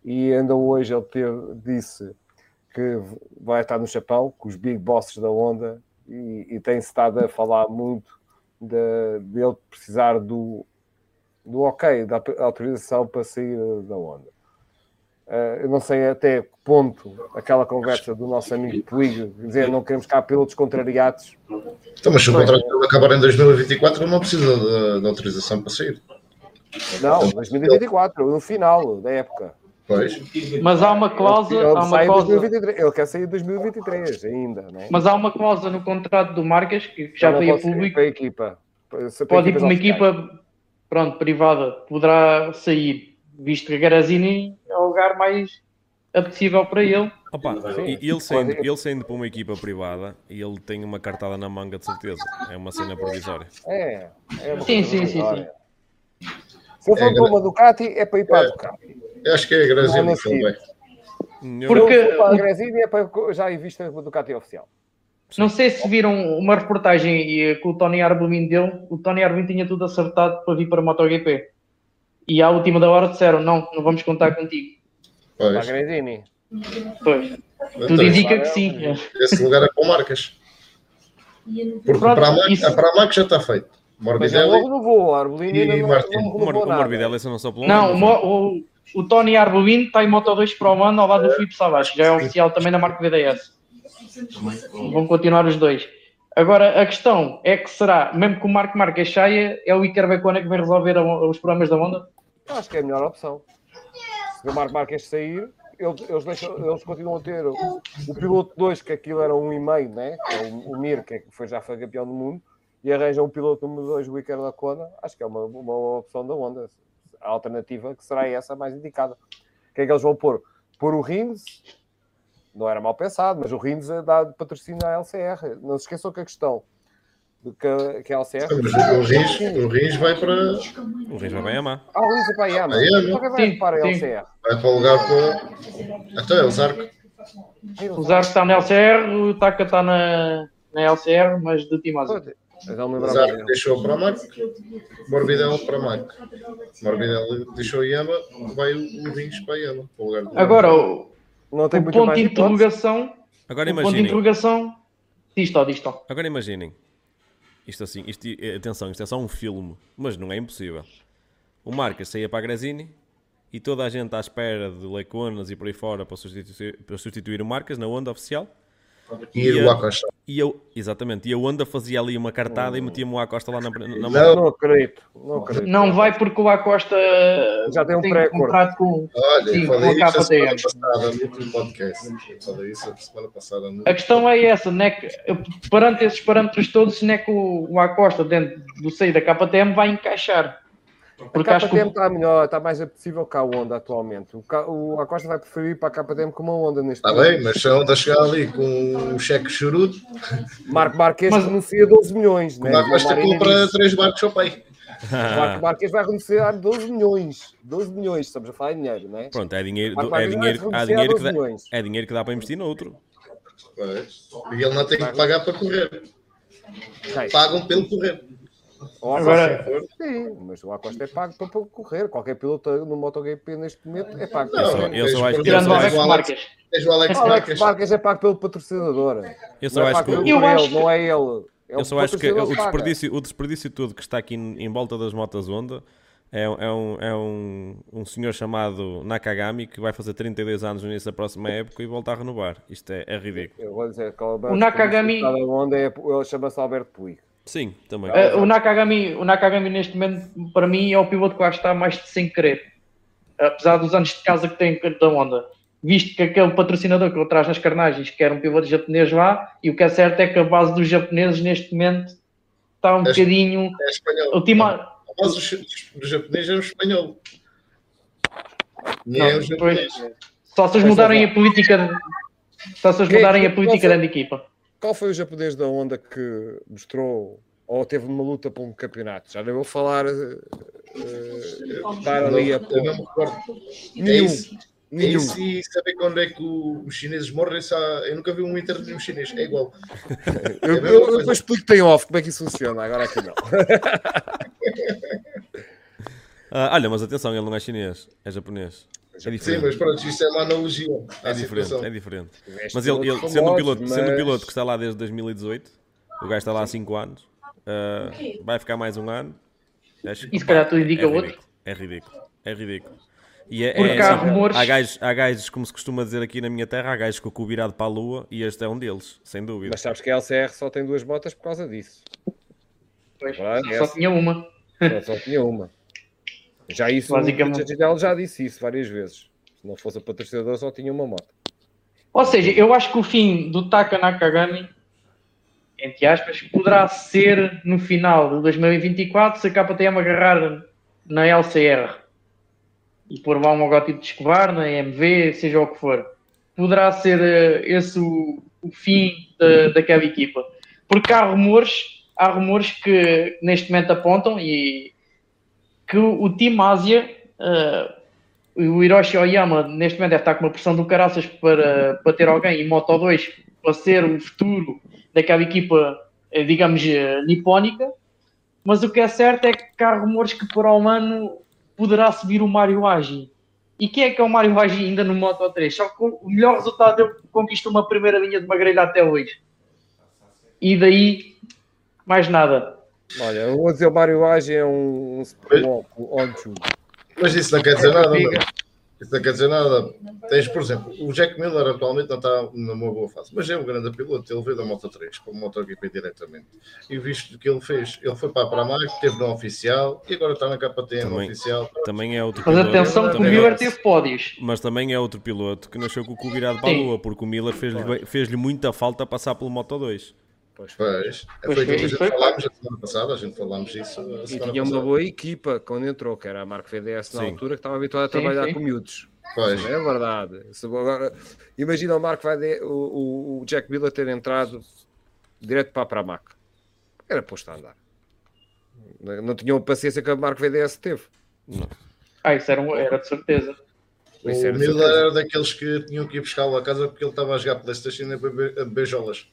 e ainda hoje ele teve, disse que vai estar no Japão com os big bosses da Honda e, e tem-se estado a falar muito de, dele precisar do, do ok, da autorização para sair da Honda. Eh, eu não sei até que ponto aquela conversa do nosso amigo Puig dizer não queremos cá pilotos contrariados. Então, mas se o contrato dele acabar em 2024, ele não precisa de, de autorização para sair. Não, 2024, no final da época. Pois. Mas há uma cláusula, ele, há uma sai em cláusula, 2023, ele quer sair em 2023 ainda, né? mas há uma cláusula no contrato do Marques que já Ele veio a público, para a equipa. Para- pode ir para uma oficiais. equipa pronto, privada, poderá sair, visto que a Garazini é o lugar mais apetecível para ele. Opa, Sim. e ele saindo, ele saindo para uma equipa privada, ele tem uma cartada na manga de certeza. É uma cena provisória. É, é uma Sim, sim, sim, provisória. Se eu for É, para uma Ducati, é para ir para a Ducati. Eu acho que é a Grazini que. Eu- Porque- Se eu a Gresini, é para já ir vista a Ducati oficial. Não sei se viram uma reportagem eh, com o Tony Arbolin dele. O Tony Arbolin tinha tudo acertado para vir para a MotoGP. E à última da hora disseram: não, não vamos contar contigo. Para a Pois. Gresini. Pois, Então, tudo indica que sim. Esse lugar é para marcas. Porque Pronto, para a Mac, isso- a para a Mac já está feito. Mas ele Morbidelli, não renovou, Arbolini E ainda não, Martin. não O. Morbidelli só não só pelo Não, o, o Tony Arbolin está em Moto 2 para o ano ao lado do Filipe Savage, que já é oficial também da marca VDS. Vão continuar os dois. Agora, a questão é que será, mesmo que o Marco Marques saia, é o Iker Becona que vai resolver os problemas da Honda? Acho que é a melhor opção. Se o Marco Marques sair, eles, eles, deixam- eles continuam a ter o, o piloto 2, que aquilo era um e meio, né? que é o, o Mir, que é que foi, já foi campeão do mundo, e arranjam o piloto número 2, o Iker Lacona. Acho que é uma, uma opção da Honda. A alternativa que será essa mais indicada. O que é que eles vão pôr? Pôr o Rins, não era mal pensado, mas o Rins é dado patrocínio à LCR. Não se esqueçam que a questão de que, que a LCR. Mas o Rins, o Rins vai para, O Reis vai bem amar. Ah, o Rins é para a Yama. A Yama. Só que vai Sim, para a sim. LCR. vai para o lugar para. Até é o Zarco. O Zarco está na LCR, o Taka está na, na LCR, mas do Timásio. Mas não me O lembrava Zarco dele. deixou para Mac, Morbidelli para Mac. Morbidelli deixou a Yama, vai o Vinhos para a Yama. para o lugar do- Agora, o, Não tem o ponto de interrogação. Agora O ponto de imaginem. interrogação. Diz tó. Agora imaginem. Isto assim, isto, atenção, isto é só um filme, mas não é impossível. O Marcas saía para a Grazini e toda a gente à espera de Leiconas e por aí fora para substituir, para substituir o Marcas na onda oficial. E o Acosta. E eu, exatamente, e a onda fazia ali uma cartada e metia-me o Acosta lá na, na Não. mão. Não acredito. Não acredito. Não vai porque o Acosta Já tem um pré-acordo. com. Olha, Sim, falei com a isso a semana KTM. passada no último podcast. Falei isso a semana passada no A questão é essa, né? que, perante esses parâmetros todos, né, que o, o Acosta dentro do seio da KTM vai encaixar. Porque a que KTM está melhor, está mais apetecível que a Honda atualmente. O, Ca- o Acosta vai preferir ir para a KTM que uma Honda neste Está momento. bem, mas se a onda chegar ali com um cheque churuto, Marco Marques Mas- renuncia 12 milhões. Né? o Acosta O Marini compra disse, três barcos ao pai. Marco Marques vai renunciar 12 milhões. 12 milhões, estamos a falar em dinheiro, não é? Pronto, é dinheiro, Marco é dinheiro, há dinheiro, que 12 dá, milhões. é dinheiro que dá para investir noutro. Pois. E ele não tem que pagar para correr. Pagam pelo correr. O Agora- Acosta, sim, mas o Acosta é pago para, correr. Qualquer piloto no MotoGP neste momento é pago Não, eu só acho que- tirando o Alex Marques. O Alex Alex Marques. Marques é pago pelo patrocinador. Eu só Não é acho que, Eu acho ele, não é ele. É eu só acho que o desperdício, o desperdício todo que está aqui em, volta das motas Honda é, é, um, é um, um senhor chamado Nakagami que vai fazer 32 anos no início da próxima época e volta a renovar. Isto é, é ridículo. Eu vou dizer que o, O Nakagami- Da onda é, ele chama-se Alberto Puig. Sim, também. Uh, o, Nakagami, o Nakagami, neste momento, para mim, é o piloto que eu acho que está mais de sem querer. Apesar dos anos de casa que tem da onda. Visto que aquele patrocinador que ele traz nas carnagens, que era um piloto japonês lá, e o que é certo é que a base dos japoneses, neste momento, está um És- bocadinho. É espanhol. O Tima... Mas os, os japoneses é um espanhol. Nem Não, é um japonês. Só se eles mudarem é. a política. Só se eles Quem- mudarem a política da equipa. Qual foi o japonês da onda que mostrou ou teve uma luta por um campeonato? Já nem vou falar. eh, eh, estar ali a. Eu não me recordo. É Nenhum. isso. É Nenhum. e saber quando é que o- os chineses morrem. Só... Eu nunca vi um Inter de um chinês. É igual. Eu, É eu, eu coisa. depois explico tem off como é que isso funciona. Agora aqui não. Ah, olha, mas atenção, ele não é chinês, é japonês. É Sim, diferente. mas pronto, isto é uma analogia. É diferente, situação. é diferente. Mas ele, ele sendo, um piloto, sendo um mas- piloto que está lá desde 2018, o gajo está lá há 5 anos, ah, vai ficar mais um ano. Acho E se calhar tudo é indica outro. ridículo, é ridículo, é ridículo. E é, Porque é há assim, rumores- há, gajos, há gajos, como se costuma dizer aqui na minha terra, há gajos com o cu virado para a lua e este é um deles, sem dúvida. Mas sabes que a LCR só tem duas motas por causa disso. Pois, Verdade, só essa. tinha uma. Só, só tinha uma. Já isso, Basicamente. o já disse isso várias vezes. Se não fosse o patrocinador, só tinha uma moto. Ou seja, eu acho que o fim do Taka Nakagami, entre aspas, poderá ser no final de 2024 se a KTM agarrar na LCR e pôr lá um logotipo de Escobar, na MV, seja o que for. Poderá ser eh, esse o, o fim da, daquela equipa. Porque há rumores, há rumores que neste momento apontam e que o, Team Ásia eh, o Hiroshi Oyama neste momento deve estar com uma pressão do caraças para, para ter alguém em Moto 2 para ser o futuro daquela equipa, eh, digamos, eh, nipónica. Mas o que é certo é que há rumores que para o ano poderá subir o Mario Agi. E quem é que é o Mario Agi ainda no Moto 3? Só que o melhor resultado dele conquistou uma primeira linha de uma grelha até hoje. E daí, mais nada. Olha, eu vou dizer o Mário Age é um, um um Onchu. Mas isso não quer dizer nada, mano. Isso não quer dizer nada. Tens, por exemplo, o Jack Miller atualmente não está numa boa fase, mas é um grande piloto. Ele veio da Moto 3 para o MotoGP diretamente. E visto o que ele fez, ele foi para a Pramac, esteve no oficial e agora está na KTM Também. oficial. Também é outro Mas piloto. atenção que o é- Miller teve pódios. Mas também é outro piloto que nasceu com o cu virado para a lua, porque o Miller fez-lhe fez-lhe muita falta passar pelo Moto 2. Pois, Pois foi aquilo que a foi, gente foi falámos a semana passada, a gente falámos disso E tinha uma passada. boa equipa quando entrou, que era a Marco VDS na Sim. altura, que estava habituado a Sim, trabalhar sim. com miúdos. Pois. Não é verdade. Agora, imagina o Marco vai de- o, o- Jack Miller ter entrado direto para a Pramac. Era posto a andar. Não não tinham a paciência que a Marco VDS teve. Ah, isso era, um- era de certeza. O Miller era daqueles que tinham que ir buscá-lo a casa porque ele estava a jogar Playstation e a beber- a beijolas.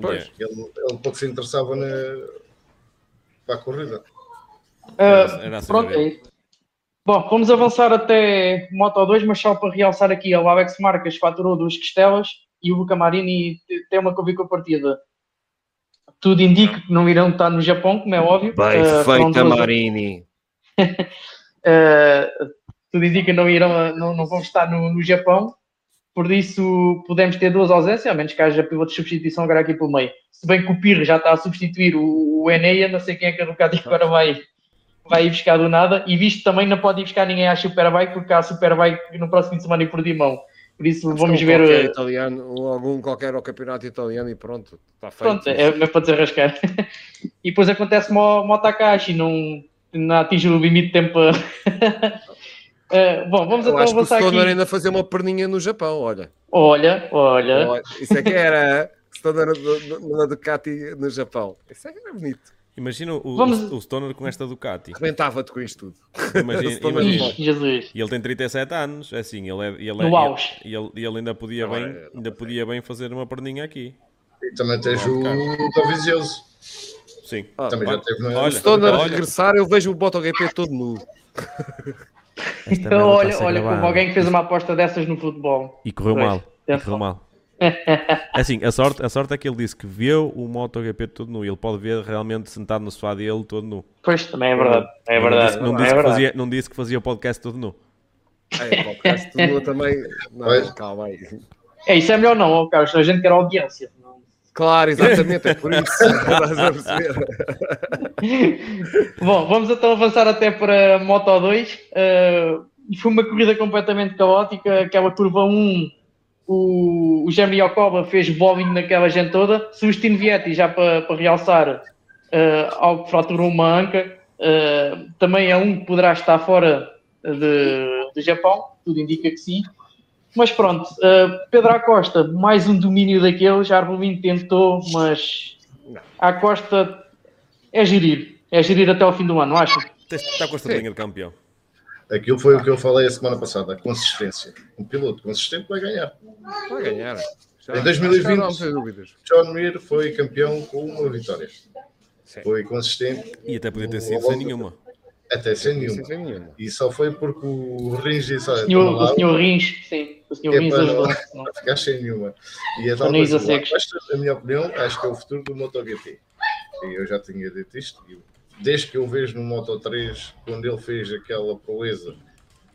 Pois. Ele, ele pouco se interessava na, para a corrida. Era assim pronto, é isso. Bom, vamos avançar até Moto 2, mas só para realçar aqui, o Alex Marques faturou duas costelas e o Luca Marini te- tem uma partida. Tudo indica que não irão estar no Japão, como é óbvio. Bem Ah, foram feita, Marini. Uh, tudo indica que não, irão, não, não vão estar no, no Japão, por isso podemos ter duas ausências, a menos que haja piloto de substituição agora aqui pelo meio. Se bem que o Pirro já está a substituir o, o Eneia, não sei quem é que a Ducati agora vai, vai ir buscar do nada, e visto também não pode ir buscar ninguém à Superbike, porque há Superbike no próximo fim de semana em Portimão. Por isso vamos Um ver. qualquer uh, italiano, ou algum qualquer ao campeonato italiano e pronto, está feito. Pronto, é mesmo para desarrascar. e depois acontece mo Takahashi, não, não atinge o limite de tempo. Uh, bom, vamos Eu então acho que o avançar Stoner aqui. ainda fazia uma perninha no Japão, olha. Olha, olha. Olha, Isso é que era Stoner na Ducati no Japão. Isso é que era bonito. Imagina o, Vamos- o Stoner com esta Ducati. Rebentava-te com isto tudo. Imagina, imagina. Jesus. E ele tem 37 anos, é assim, ele, é, ele, é, No auge. e ele, ele ainda podia Agora, bem, não ainda podia bem fazer uma perninha aqui. E também tens o. Dovizioso. Sim. Ah, Também já teve no olha, Stoner olha. regressar, eu vejo o MotoGP todo nu. Então, olha, olha como alguém que fez uma aposta dessas no futebol. E correu Pois, mal. E atenção. correu mal. É Assim, a sorte, a sorte é que ele disse que viu o MotoGP todo nu. Ele pode ver realmente sentado no sofá dele todo nu. Pois, também é verdade. É Não verdade. disse, não, é disse que verdade. fazia, não disse que fazia o podcast todo nu. É, podcast tudo também. Não, calma aí. É, isso é melhor não, Carlos, a gente quer audiência. Claro, exatamente, é por isso. Estás a perceber? Bom, vamos então avançar até para a Moto 2. Uh, foi uma corrida completamente caótica. Aquela curva 1, o, o Jeremy Ocoba fez bowling naquela gente toda. Celestino Vietti, já para, para realçar, uh, algo que fraturou uma anca. Uh, também é um que poderá estar fora de, de Japão, tudo indica que sim. Mas pronto, uh, Pedro Acosta, mais um domínio daqueles. Arbulin tentou, mas a Acosta é gerir. É gerir até ao fim do ano, acho. Está com esta linha de campeão. Aquilo foi o que eu falei a semana passada, a consistência. Um piloto consistente vai ganhar. Vai ganhar. Já, Em 2020. Não, não tem dúvidas. John Mir foi campeão com uma vitória. Sim. Foi consistente E até podia ter sido sem nenhuma. até sem nenhuma. sem nenhuma. E só foi porque o Rins disse: Olha, O senhor, o senhor Rins, sim. O senhor É para ajudou. não- não. para ficar sem nenhuma. E a tal Torneios coisa, a minha opinião, acho que é o futuro do MotoGP. E eu já tinha dito isto. e Desde que eu vejo no Moto 3, quando ele fez aquela proeza,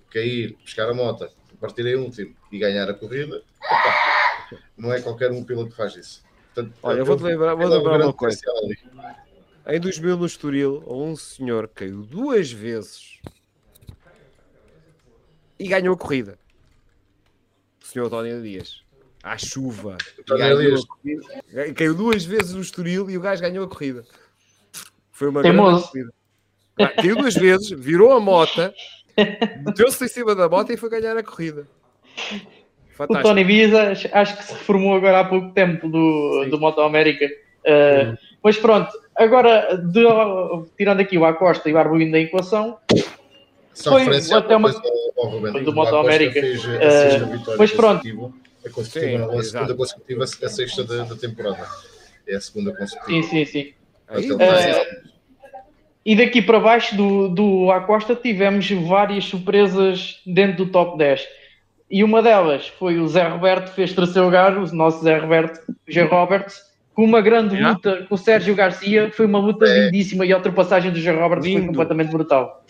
cair, buscar a moto, partir em último e ganhar a corrida, opa, não é qualquer um piloto que faz isso. Portanto, Olha, eu vou-te eu- lembrar, vou é um lembrar uma coisa. ali. Em 2000 no Estoril, um senhor caiu duas vezes e ganhou a corrida. O senhor António Dias. À chuva. Ganhou Dias. Caiu duas vezes no Estoril e o gajo ganhou a corrida. Foi uma Teimoso. grande corrida. Ah, Caiu duas vezes, virou a mota, meteu-se em cima da moto e foi ganhar a corrida. O Fantástico. Tony Visa, acho que se reformou agora há pouco tempo do, Sim. do Moto América. Uh, mas pronto, agora, de- tirando aqui o Acosta e o Arbulino da equação, Só Foi até uma- Ruben. do Moto América. Fez a Eh, pronto. consecutiva, a consecutiva, Sim, a segunda consecutiva, a sexta da, da temporada. É a segunda consecutiva. sim, sim, sim. Eh, está- E daqui para baixo do, do Acosta tivemos várias surpresas dentro do top 10. E uma delas foi o Zé Roberto, que fez terceiro lugar, o nosso Zé Roberto, o G. Roberts, com uma grande Yeah. luta com o Sérgio Garcia. Foi uma luta É. lindíssima e a ultrapassagem do G. Roberts foi completamente brutal.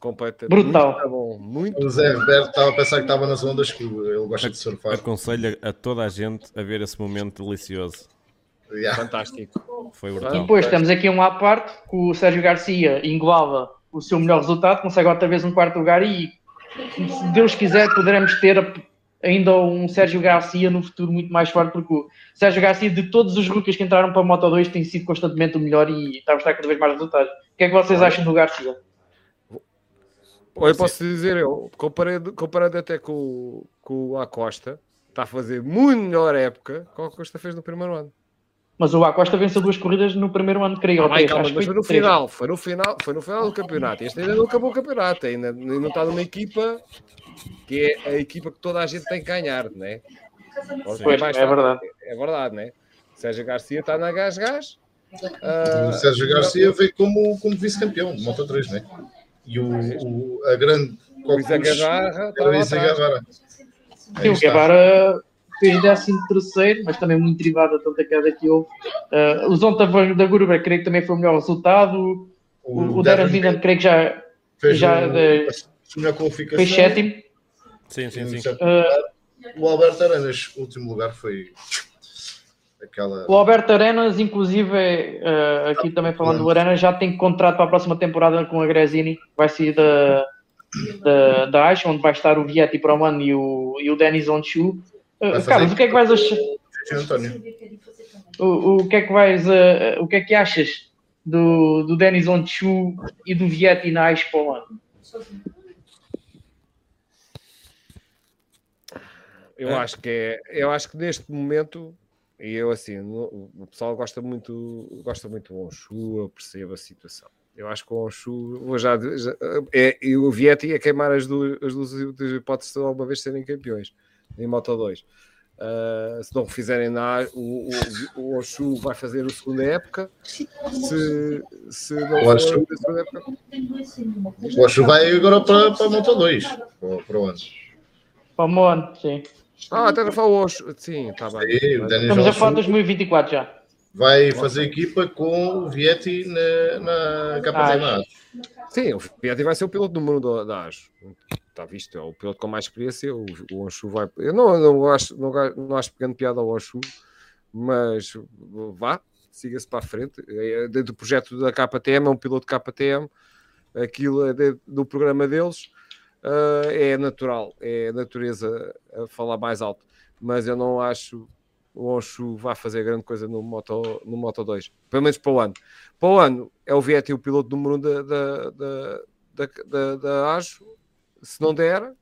Completa. Brutal. Muito bom, muito O Zé Roberto estava a pensar que estava nas ondas, que ele gosta de surfar. Aconselho a toda a gente a ver esse momento delicioso. Yeah. fantástico. Foi E brutal. depois temos aqui um à parte, que o Sérgio Garcia engloba o seu melhor resultado, consegue outra vez um quarto lugar e, se Deus quiser, poderemos ter ainda um Sérgio Garcia no futuro muito mais forte, porque o Sérgio Garcia, de todos os rookies que entraram para a Moto 2, tem sido constantemente o melhor e está a mostrar cada vez mais resultados. O que é que vocês acham do Garcia? Olha, posso dizer, eu comparando, comparando até com, o- com o Acosta, está a fazer muito melhor época que o Acosta fez no primeiro ano. Mas o Acosta venceu duas corridas no primeiro ano, creio. Ah, ou mas foi no três. final, foi no final, foi no final do campeonato. Este ainda não acabou o campeonato, ainda não está numa equipa que é a equipa que toda a gente tem que ganhar, não é? Ou Pois, mais é verdade. É verdade, né? Sérgio Garcia está na Gás-Gás. O Ah, Sérgio Garcia veio como, como vice-campeão de Moto 3, né? E o, o- a grande o Cocos Gavarra o atrás. Guevara. Sim, o. Guevara fez 13 terceiro, mas também muito derivada tanta queda que houve. Uh, o Zonta da Gurber, creio que também foi o melhor resultado. O, o Darren Vinland, creio que já fez já o- de- a melhor qualificação. fez sétimo. Sim, sim, sim. Uh, O Alberto Arenas, último lugar, foi aquela. o Alberto Arenas, inclusive, uh, aqui também falando do Arenas, já tem contrato para a próxima temporada com a Gresini. Vai sair da, da, da Aish, onde vai estar o Vietti para o ano e o, e o Denis Onchu. Uh, Carlos, o que é que vais achar? O, o que é que vais, uh, o que é que achas do, do Denis Onchu e do Vietti na Aish para o ano? Eu É. acho que é, eu acho que neste momento, e eu assim, no- o pessoal gosta muito, gosta muito do Onshu, eu percebo a situação. Eu acho que o Onshu, vou já, já- é, e o Vietti a queimar as duas, as duas hipóteses de alguma vez serem campeões em Moto 2. Ah, se não o fizerem na o, o, o Onshu vai fazer a segunda época. Se, se não O for a segunda época, O Osho vai agora para, para a Moto 2, para, para o ano. Para o ano, sim. Ah, até não fala o Onshu, sim, está bem. Sim, Estamos a falar de Onshu 2024 já. vai fazer equipa com o Vietti na, na KTM. Sim, o Vietti vai ser o piloto número do, da ASO. Está visto, é o piloto com mais experiência. O, o vai. Eu não, não, acho, não, não acho pegando piada ao Onshu, mas vá, siga-se para a frente. É dentro do projeto da KTM, é um piloto KTM, aquilo é dentro do programa deles. Ah, é natural, é a natureza a falar mais alto, mas eu não acho o Onshu vai fazer grande coisa no Moto, no Moto 2, pelo menos para o ano. Para o ano é o Vietti o piloto número 1 da, da, da, da, da, da ASO. Se não der,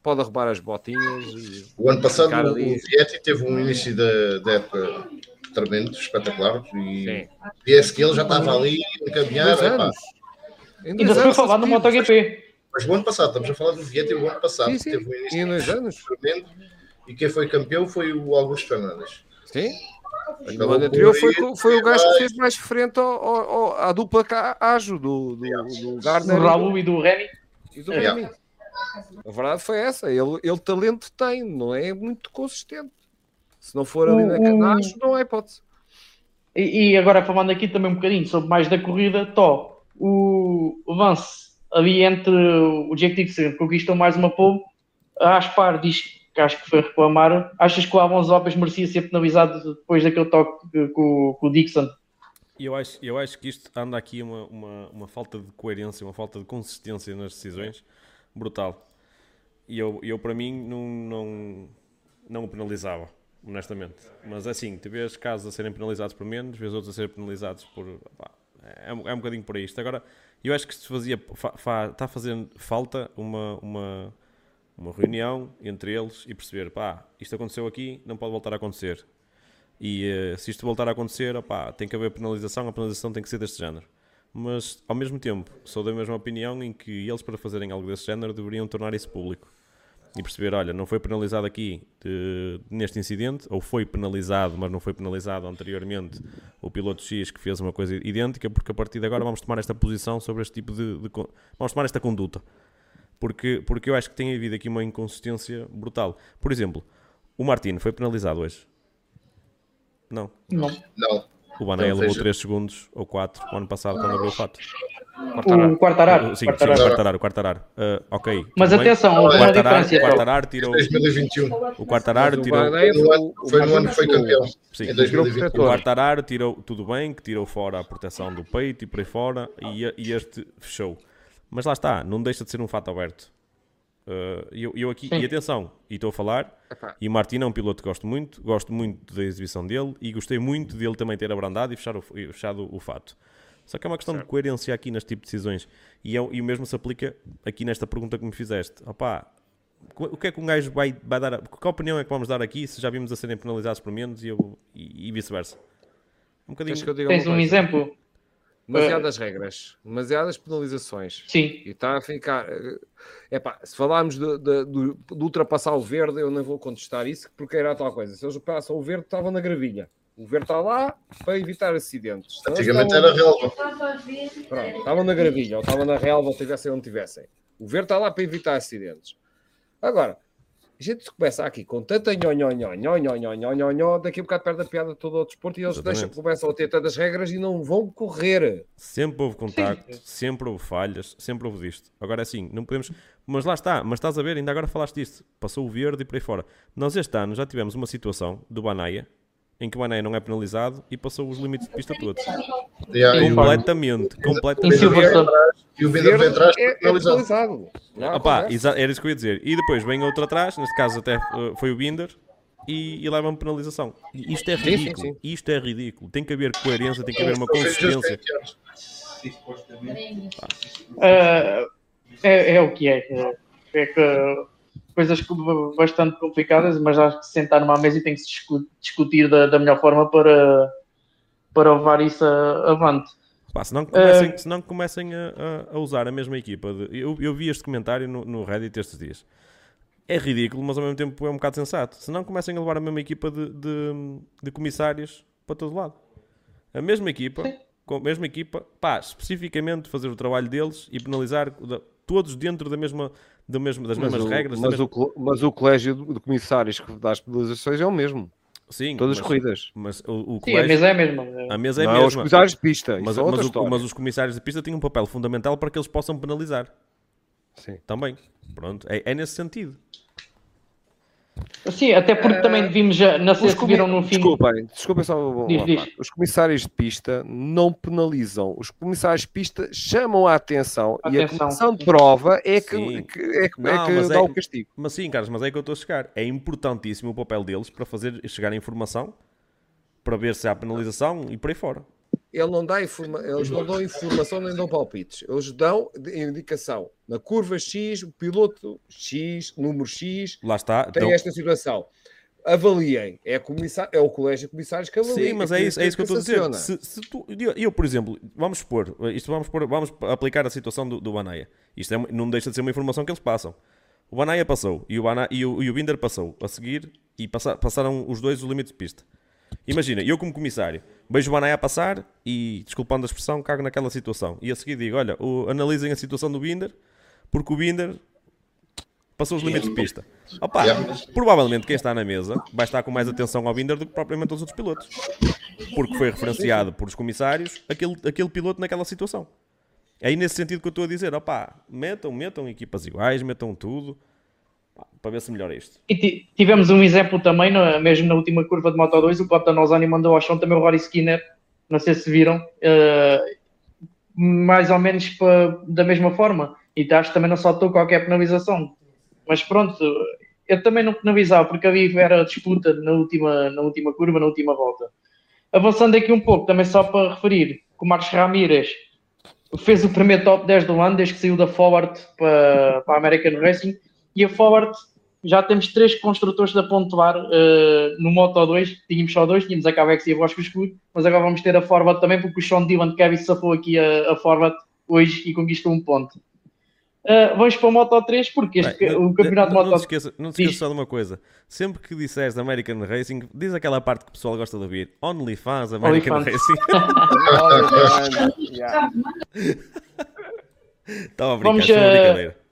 pode arrumar as botinhas. E... O ano passado o ali- Vietti teve um início da, da época tremendo, espetacular. E parece que ele já estava ali a caminhar. Ainda foi anos falar no. MotoGP. Mas o ano passado, estamos a falar do Vietti o ano passado, Sim, sim. teve um início Em dois anos. tremendo. E quem foi campeão foi o Augusto Fernandes. Sim. E Acabou no ano anterior foi, foi o gajo que fez mais frente ao, ao- ao- à dupla cá, Ajo do, do, do Do Gardner Raul e do Remy. e do Yeah. Remy. A verdade foi essa. Ele, ele talento tem, não é muito consistente. Se não for ali na O- canagem, não é hipótese. E, e agora falando aqui também um bocadinho sobre mais da corrida, Tó, o, o Vance ali entre o Jake Dixon conquistou mais uma pole, a Aspar diz que acho que foi reclamar. Achas que o Alonso Lopes merecia ser penalizado depois daquele toque que- com, com o Dixon? Eu acho, eu acho que isto anda aqui uma, uma, uma falta de coerência, uma falta de consistência nas decisões brutal. E eu, eu para mim, não, não, não o penalizava, honestamente. Mas assim, tu vês casos a serem penalizados por menos, vês outros a serem penalizados por. pá, é, um- é um bocadinho por isto. Agora, eu acho que se fazia. fa- fa- Está fazendo falta uma, uma, uma reunião entre eles e perceber: pá, isto aconteceu aqui, não pode voltar a acontecer. E eh, se isto voltar a acontecer, opá, tem que haver penalização, a penalização tem que ser deste género. Mas, ao mesmo tempo, sou da mesma opinião em que eles, para fazerem algo desse género, deveriam tornar isso público. E perceber, olha, não foi penalizado aqui de- neste incidente, ou foi penalizado, mas não foi penalizado anteriormente o piloto X que fez uma coisa idêntica, porque a partir de agora vamos tomar esta posição sobre este tipo de... de vamos tomar esta conduta. Porque, porque eu acho que tem havido aqui uma inconsistência brutal. Por exemplo, o Martino foi penalizado hoje. Não. Não. Não. O Banaya Não, levou veja. 3 segundos ou 4 o ano passado quando abriu o fato. O Quartararo. Sim, sim, Quartararo. o Quartararo, o Quartararo. Ah, ok. Mas atenção, houve uma Quartararo, diferença. o. Quartararo tirou, 2021. o Quartararo tirou, Foi no ano, o- o foi no ano que foi campeão. Sim. Em Tirou 2021. o. Quartararo tirou tudo bem, que tirou fora a proteção do peito e por aí fora, e, e este fechou. Mas lá está, não deixa de ser um fato aberto. E eu, eu aqui, Sim. e atenção, e estou a falar, Epá, E o Martino é um piloto que gosto muito, gosto muito da exibição dele e gostei muito dele também ter abrandado e, fechar o, e fechado o fato. Só que é uma questão de coerência aqui neste tipo de decisões. E, é- e o mesmo se aplica aqui nesta pergunta que me fizeste. Opá, o que é que um gajo vai, vai dar? a- Qual opinião é que vamos dar aqui se já vimos a serem penalizados por menos e, eu- e- e vice-versa? Um bocadinho. Queres que eu diga Tens uma um coisa? exemplo? Demasiadas regras, demasiadas penalizações. Sim. E está a ficar. É pá, se falarmos de, de- de- de ultrapassar o verde, eu não vou contestar isso, porque era tal coisa. Se eles passam o verde, estavam na gravilha. O verde está lá para evitar acidentes. Eles Antigamente estavam- era relva. Pronto, estavam na gravilha, ou estavam na relva, ou tivessem onde tivessem. O verde está lá para evitar acidentes. Agora, a gente começa aqui com tanta nho, nho, nho, nho, nho, nho, nho, nho, nho, daqui a bocado perde a piada todo o desporto e eles Exatamente. deixam, começam a ter tantas regras e não vão correr. Sempre houve contacto, sempre houve falhas, sempre houve disto. Agora é assim, não podemos. Mas lá está, mas estás a ver, ainda agora falaste disto. Passou o verde e por aí fora. Nós este ano já tivemos uma situação do Banaia em que o Banaia não é penalizado e passou os limites de pista todos. Yeah, e o- Completamente, completamente. Silverstone. E o Binder vem atrás é, é penalizado. Não Opa, exa- era isso que eu ia dizer. E depois vem outro atrás, neste caso até uh, foi o Binder, e, e leva-me penalização. Isto é sim, ridículo. sim. Isto é ridículo. Tem que haver coerência, tem que haver uma consistência. Ah, é, é o que é. É, é que coisas co- bastante complicadas, mas acho que se sentar numa mesa e tem que se discu- discutir da, da melhor forma para, para levar isso a- avante. Pá, se não comecem, Eh, se não comecem a, a- usar a mesma equipa. de- eu, eu vi este comentário no, no Reddit estes dias. É ridículo, mas ao mesmo tempo é um bocado sensato. Se não comecem a levar a mesma equipa de, de, de comissários para todo lado. A mesma equipa, com a mesma equipa, pá, especificamente fazer o trabalho deles e penalizar todos dentro da mesma, da mesma, das Mas, mesmas o, regras. da mas, mesma- o, mas o colégio de comissários que dá as penalizações é o mesmo. Sim, Todas mas, as corridas. Mas o, o Sim, a colégio- mesa é a mesma. a mesa é não a é os mesma. comissários de pista. Mas, é mas o- mas os comissários de pista têm um papel fundamental para que eles possam penalizar. Sim. Também. Pronto. É, é nesse sentido. Sim, até porque também vimos, já- Os se viram no fim. Desculpem, desculpem só Diz, diz. Os comissários de pista não penalizam. Os comissários de pista chamam a atenção, e a Atenção. comissão de prova é que, que- é que, é Não, que mas dá é- o castigo. Mas sim, Carlos, mas é que eu estou a chegar. É importantíssimo o papel deles para fazer chegar a informação, para ver se há penalização e por aí fora. Ele não dá informa... Eles não dão informação nem dão palpites. Eles dão indicação. Na curva X, o piloto X, número X, Lá está. tem Então- esta situação. Avaliem. É, é o colégio de comissários que avalia. Sim, mas é isso, é isso que eu estou a dizer. Se, se tu- eu, por exemplo, vamos supor, isto vamos, pôr, vamos aplicar a situação do, do Banaia. Isto é não deixa de ser uma informação que eles passam. O Banaia passou e o, Bana, e o, e o Binder passou a seguir e passa- passaram os dois os limites de pista. Imagina, eu como comissário, vejo o Banaia a passar e, desculpando a expressão, cago naquela situação. E a seguir digo, olha, o- analisem a situação do Binder, porque o Binder passou os limites de pista. Opa, provavelmente quem está na mesa vai estar com mais atenção ao Binder do que propriamente aos outros pilotos. Porque foi referenciado por os comissários aquele, aquele piloto naquela situação. É aí nesse sentido que eu estou a dizer, opá, metam, metam equipas iguais, metam tudo, para ver se melhora isto. E ti- tivemos um exemplo também, na- mesmo na última curva de Moto 2, o Pota Nozani mandou ao chão também o Rory Skinner, não sei se viram, eh, mais ou menos da mesma forma. E acho que também não saltou qualquer penalização. Mas pronto, eu também não penalizava, porque havia era disputa na última, na última curva, na última volta. Avançando aqui um pouco, também só para referir, que o Marcos Ramírez fez o primeiro top 10 do ano, desde que saiu da Forward para, para a American Racing, e a Forward já temos três construtores da pontuar uh, no Moto 2, tínhamos só dois, tínhamos a Cavex e a Bosco Escuro, mas agora vamos ter a Forward também, porque o Sean Dylan Kevin safou aqui a, a Forward hoje e conquistou um ponto. Uh, vamos para o Moto 3, porque este, Bem, o campeonato não, Moto não te esqueça, não te Diz. esqueça só de uma coisa. Sempre que disseres American Racing, diz aquela parte que o pessoal gosta de ouvir. OnlyFans American OnlyFans. Racing. Estava a brincar, Vamos, eh, brincadeira.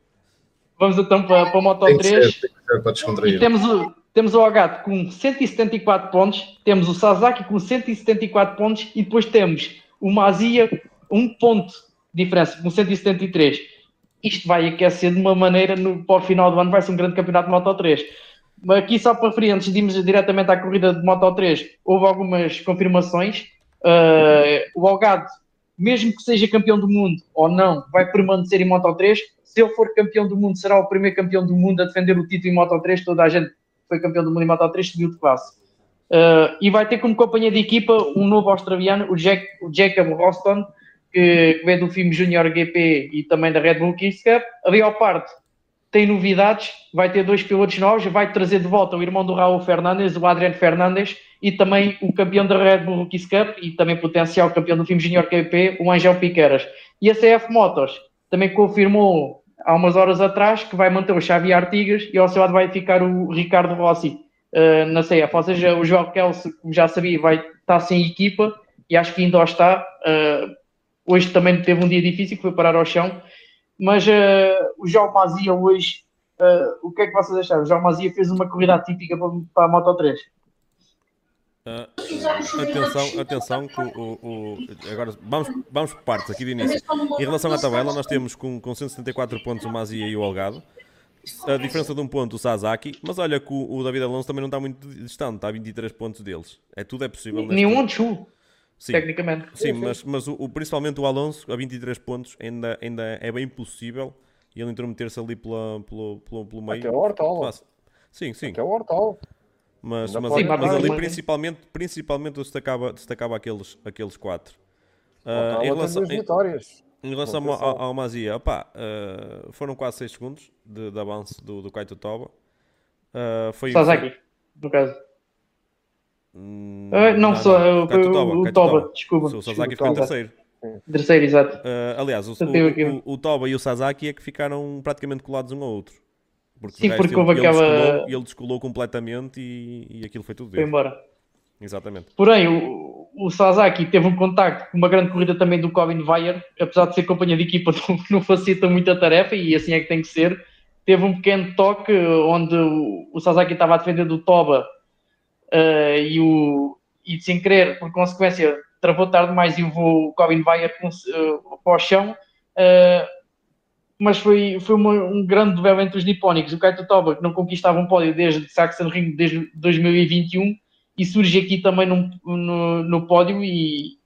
Vamos então para, para o Moto Tem que 3. ser, tem que ser para E descontrair. temos o, temos o Agato com 174 pontos, temos o Sasaki com 174 pontos e depois temos o Mazia, um ponto de diferença, com 173. Isto vai aquecer de uma maneira no, para o final do ano, vai ser um grande campeonato de Moto 3. Mas aqui só para referir, antes de irmos diretamente à corrida de Moto 3, houve algumas confirmações. Uh, o Algado, mesmo que seja campeão do mundo ou não, vai permanecer em Moto 3. Se ele for campeão do mundo, será o primeiro campeão do mundo a defender o título em Moto 3. Toda a gente foi campeão do mundo em Moto 3, subiu de classe. Uh, e vai ter como companhia de equipa um novo australiano, o, Jack, o Jacob Roston, que, que vem do filme Junior GP e também da Red Bull Kings Cup. A Leopard tem novidades, vai ter dois pilotos novos, vai trazer de volta o irmão do Raul Fernandes, o Adriano Fernandes, e também o campeão da Red Bull Rookies Cup e também potencial campeão do filme Junior KP, o Angel Piqueras. E a CF Motors também confirmou há umas horas atrás que vai manter o Xavi Artigas e ao seu lado vai ficar o Ricardo Rossi uh, na CF. Ou seja, o João Kelso, como já sabia, vai estar sem equipa e acho que ainda está. Uh, hoje também teve um dia difícil, que foi parar ao chão. Mas uh, o João Mazia hoje, o que é que vocês acharam? O João Mazia fez uma corrida típica para, para a Moto 3. Uh, atenção, atenção que o, o, agora vamos, vamos por partes aqui de início. Em relação à tabela, nós temos com, com 174 pontos o Mazia e o Algado. A diferença de um ponto o Sasaki, mas olha que o, o David Alonso também não está muito distante, está a 23 pontos deles. É tudo é possível. Nenhum Onchu, tecnicamente. Sim, mas, mas o, principalmente o Alonso a 23 pontos ainda, ainda é bem possível e ele intrometer-se ali pela, pelo, pelo, pelo meio. Até o Hortal. Sim, sim. Até o Hortal. Mas, mas, mas, mas ali principalmente, principalmente destacava, destacava aqueles, aqueles quatro. Uh, em relação, vitórias. Em, em relação ao, ao, ao Mazia, opá, uh, foram quase 6 segundos de, de avanço do, do Kaito Toba. Uh, foi, Sasaki, no caso. Hum, não, não, só o, o, o Toba, desculpa. O Sasaki ficou em terceiro. Terceiro, exato. Uh, aliás, o, o, o, o, Toba e o Sasaki é que ficaram praticamente colados um ao outro. Porque Sim, porque houve ele, aquela. Descolou, ele descolou completamente e, e aquilo foi tudo dele. Foi embora. Exatamente. Porém, o, o Sasaki teve um contacto com uma grande corrida também do Colin Weyer, apesar de ser companhia de equipa, não, não facilita muita tarefa e assim é que tem que ser. Teve um pequeno toque onde o, o Sasaki estava a defender do Toba uh, e, o, e sem querer, por consequência, travou tarde mais e o Colin Weyer uh, para o chão. Uh, mas foi, foi uma, um grande duelo entre os nipónicos. O Kaito Toba, que não conquistava um pódio desde Saxon Ring desde 2021, e surge aqui também no, no, no pódio. E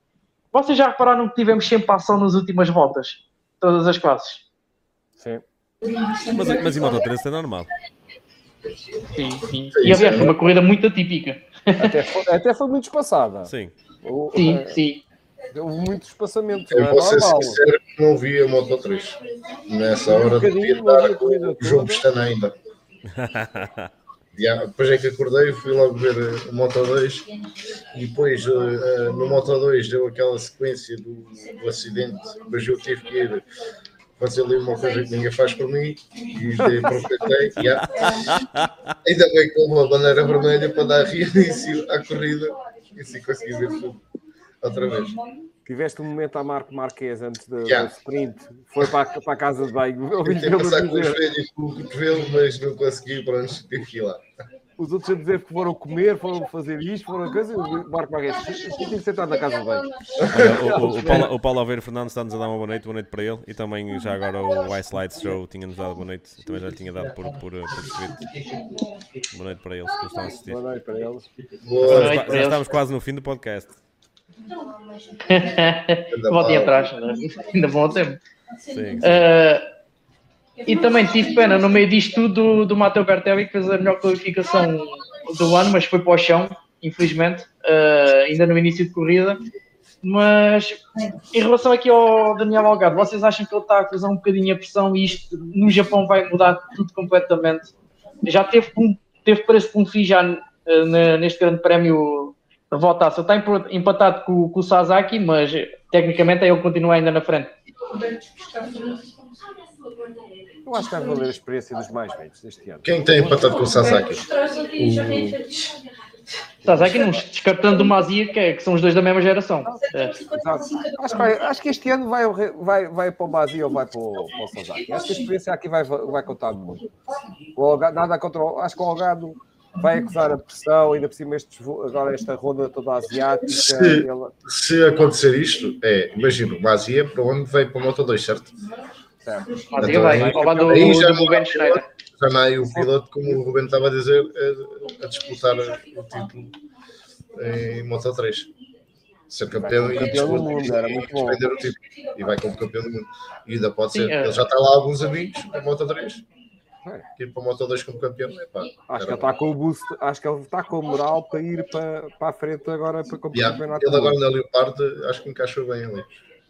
vocês já repararam que tivemos sempre ação nas últimas voltas, todas as classes? Sim. Mas, mas em Moto 3 é normal. Sim, sim. E aliás, foi uma corrida muito atípica. Até foi, até foi muito espaçada. Sim. O, sim, é... sim. Houve muito espaçamento. Eu vou ser sincero que não vi a Moto 3. Nessa hora um devia estar com o João Pestana ainda. yeah, depois é que acordei, fui logo ver o Moto 2 e depois uh, no Moto 2 deu aquela sequência do, do acidente, mas eu tive que ir fazer ali uma coisa que ninguém faz por mim e aproveitei. Yeah. Ainda bem com uma bandeira vermelha para dar reinício à corrida e assim consegui ver tudo outra vez. Tiveste um momento a Marco Marques antes do, yeah. sprint, foi para, para a casa de banho. Ouvi passar com os velhos com o cotovelo, mas não consegui, pronto, tive que ir lá. Os outros a dizer que foram comer, foram fazer isto, foram coisa. O Marco Marques, tinha sentado na casa de banho. Olha, o, o, o, Paulo, o Paulo Alveiro Fernandes está-nos a dar uma boa noite, boa noite para ele. E também já agora o Ice Lights Show tinha-nos dado boa noite. Também já lhe tinha dado por, por, por escrito. Boa noite para eles que estão a assistir. Boa noite para eles. Boa noite já, já estamos quase no fim do podcast. Voltem atrás, né? ainda vão ao tempo. Sim, sim. Uh, e também tive pena no meio disto tudo do, do Matteo Bertelli, que fez a melhor qualificação do ano, mas foi para o chão, infelizmente, uh, ainda no início de corrida. Mas em relação aqui ao Daniel Algado, vocês acham que ele está a causar um bocadinho a pressão e isto no Japão vai mudar tudo completamente? Já teve, teve preço por um fim já uh, neste grande prémio voltasse. Ele está empatado com, com, o Sasaki, mas tecnicamente ele continua ainda na frente. Eu acho que vai valer a experiência dos mais velhos deste ano. Quem tem empatado com o Sasaki? O... Sasaki, não descartando o Mazia, que, é, que, são os dois da mesma geração. É. Acho, que acho, que este ano vai, vai, vai para o Mazia ou vai para o, para o Sasaki. Acho que a experiência aqui vai, vai contar muito. O Algado, nada contra o, Acho que o Algado vai acusar a pressão, ainda por cima estes, agora esta ronda toda asiática. Se, ele... se acontecer isto, é, imagino, o Azia para onde veio para o Moto 2, certo? Certo. Então, do, aí já do Ben Schneider. Já não é o piloto, como o Ruben estava a dizer, a, a disputar o título em Moto 3. Ser campeão e campeão do mundo, era muito bom. o título. E vai como campeão do mundo. E ainda pode ser, Sim, é. ele já está lá alguns amigos na Moto 3 é. ir para o Moto 2 como campeão. Epá, acho que ele está com o boost, acho que ele está com moral para ir para, para a frente agora para o yeah. campeonato. Ele agora na Leopard acho que encaixou bem ali.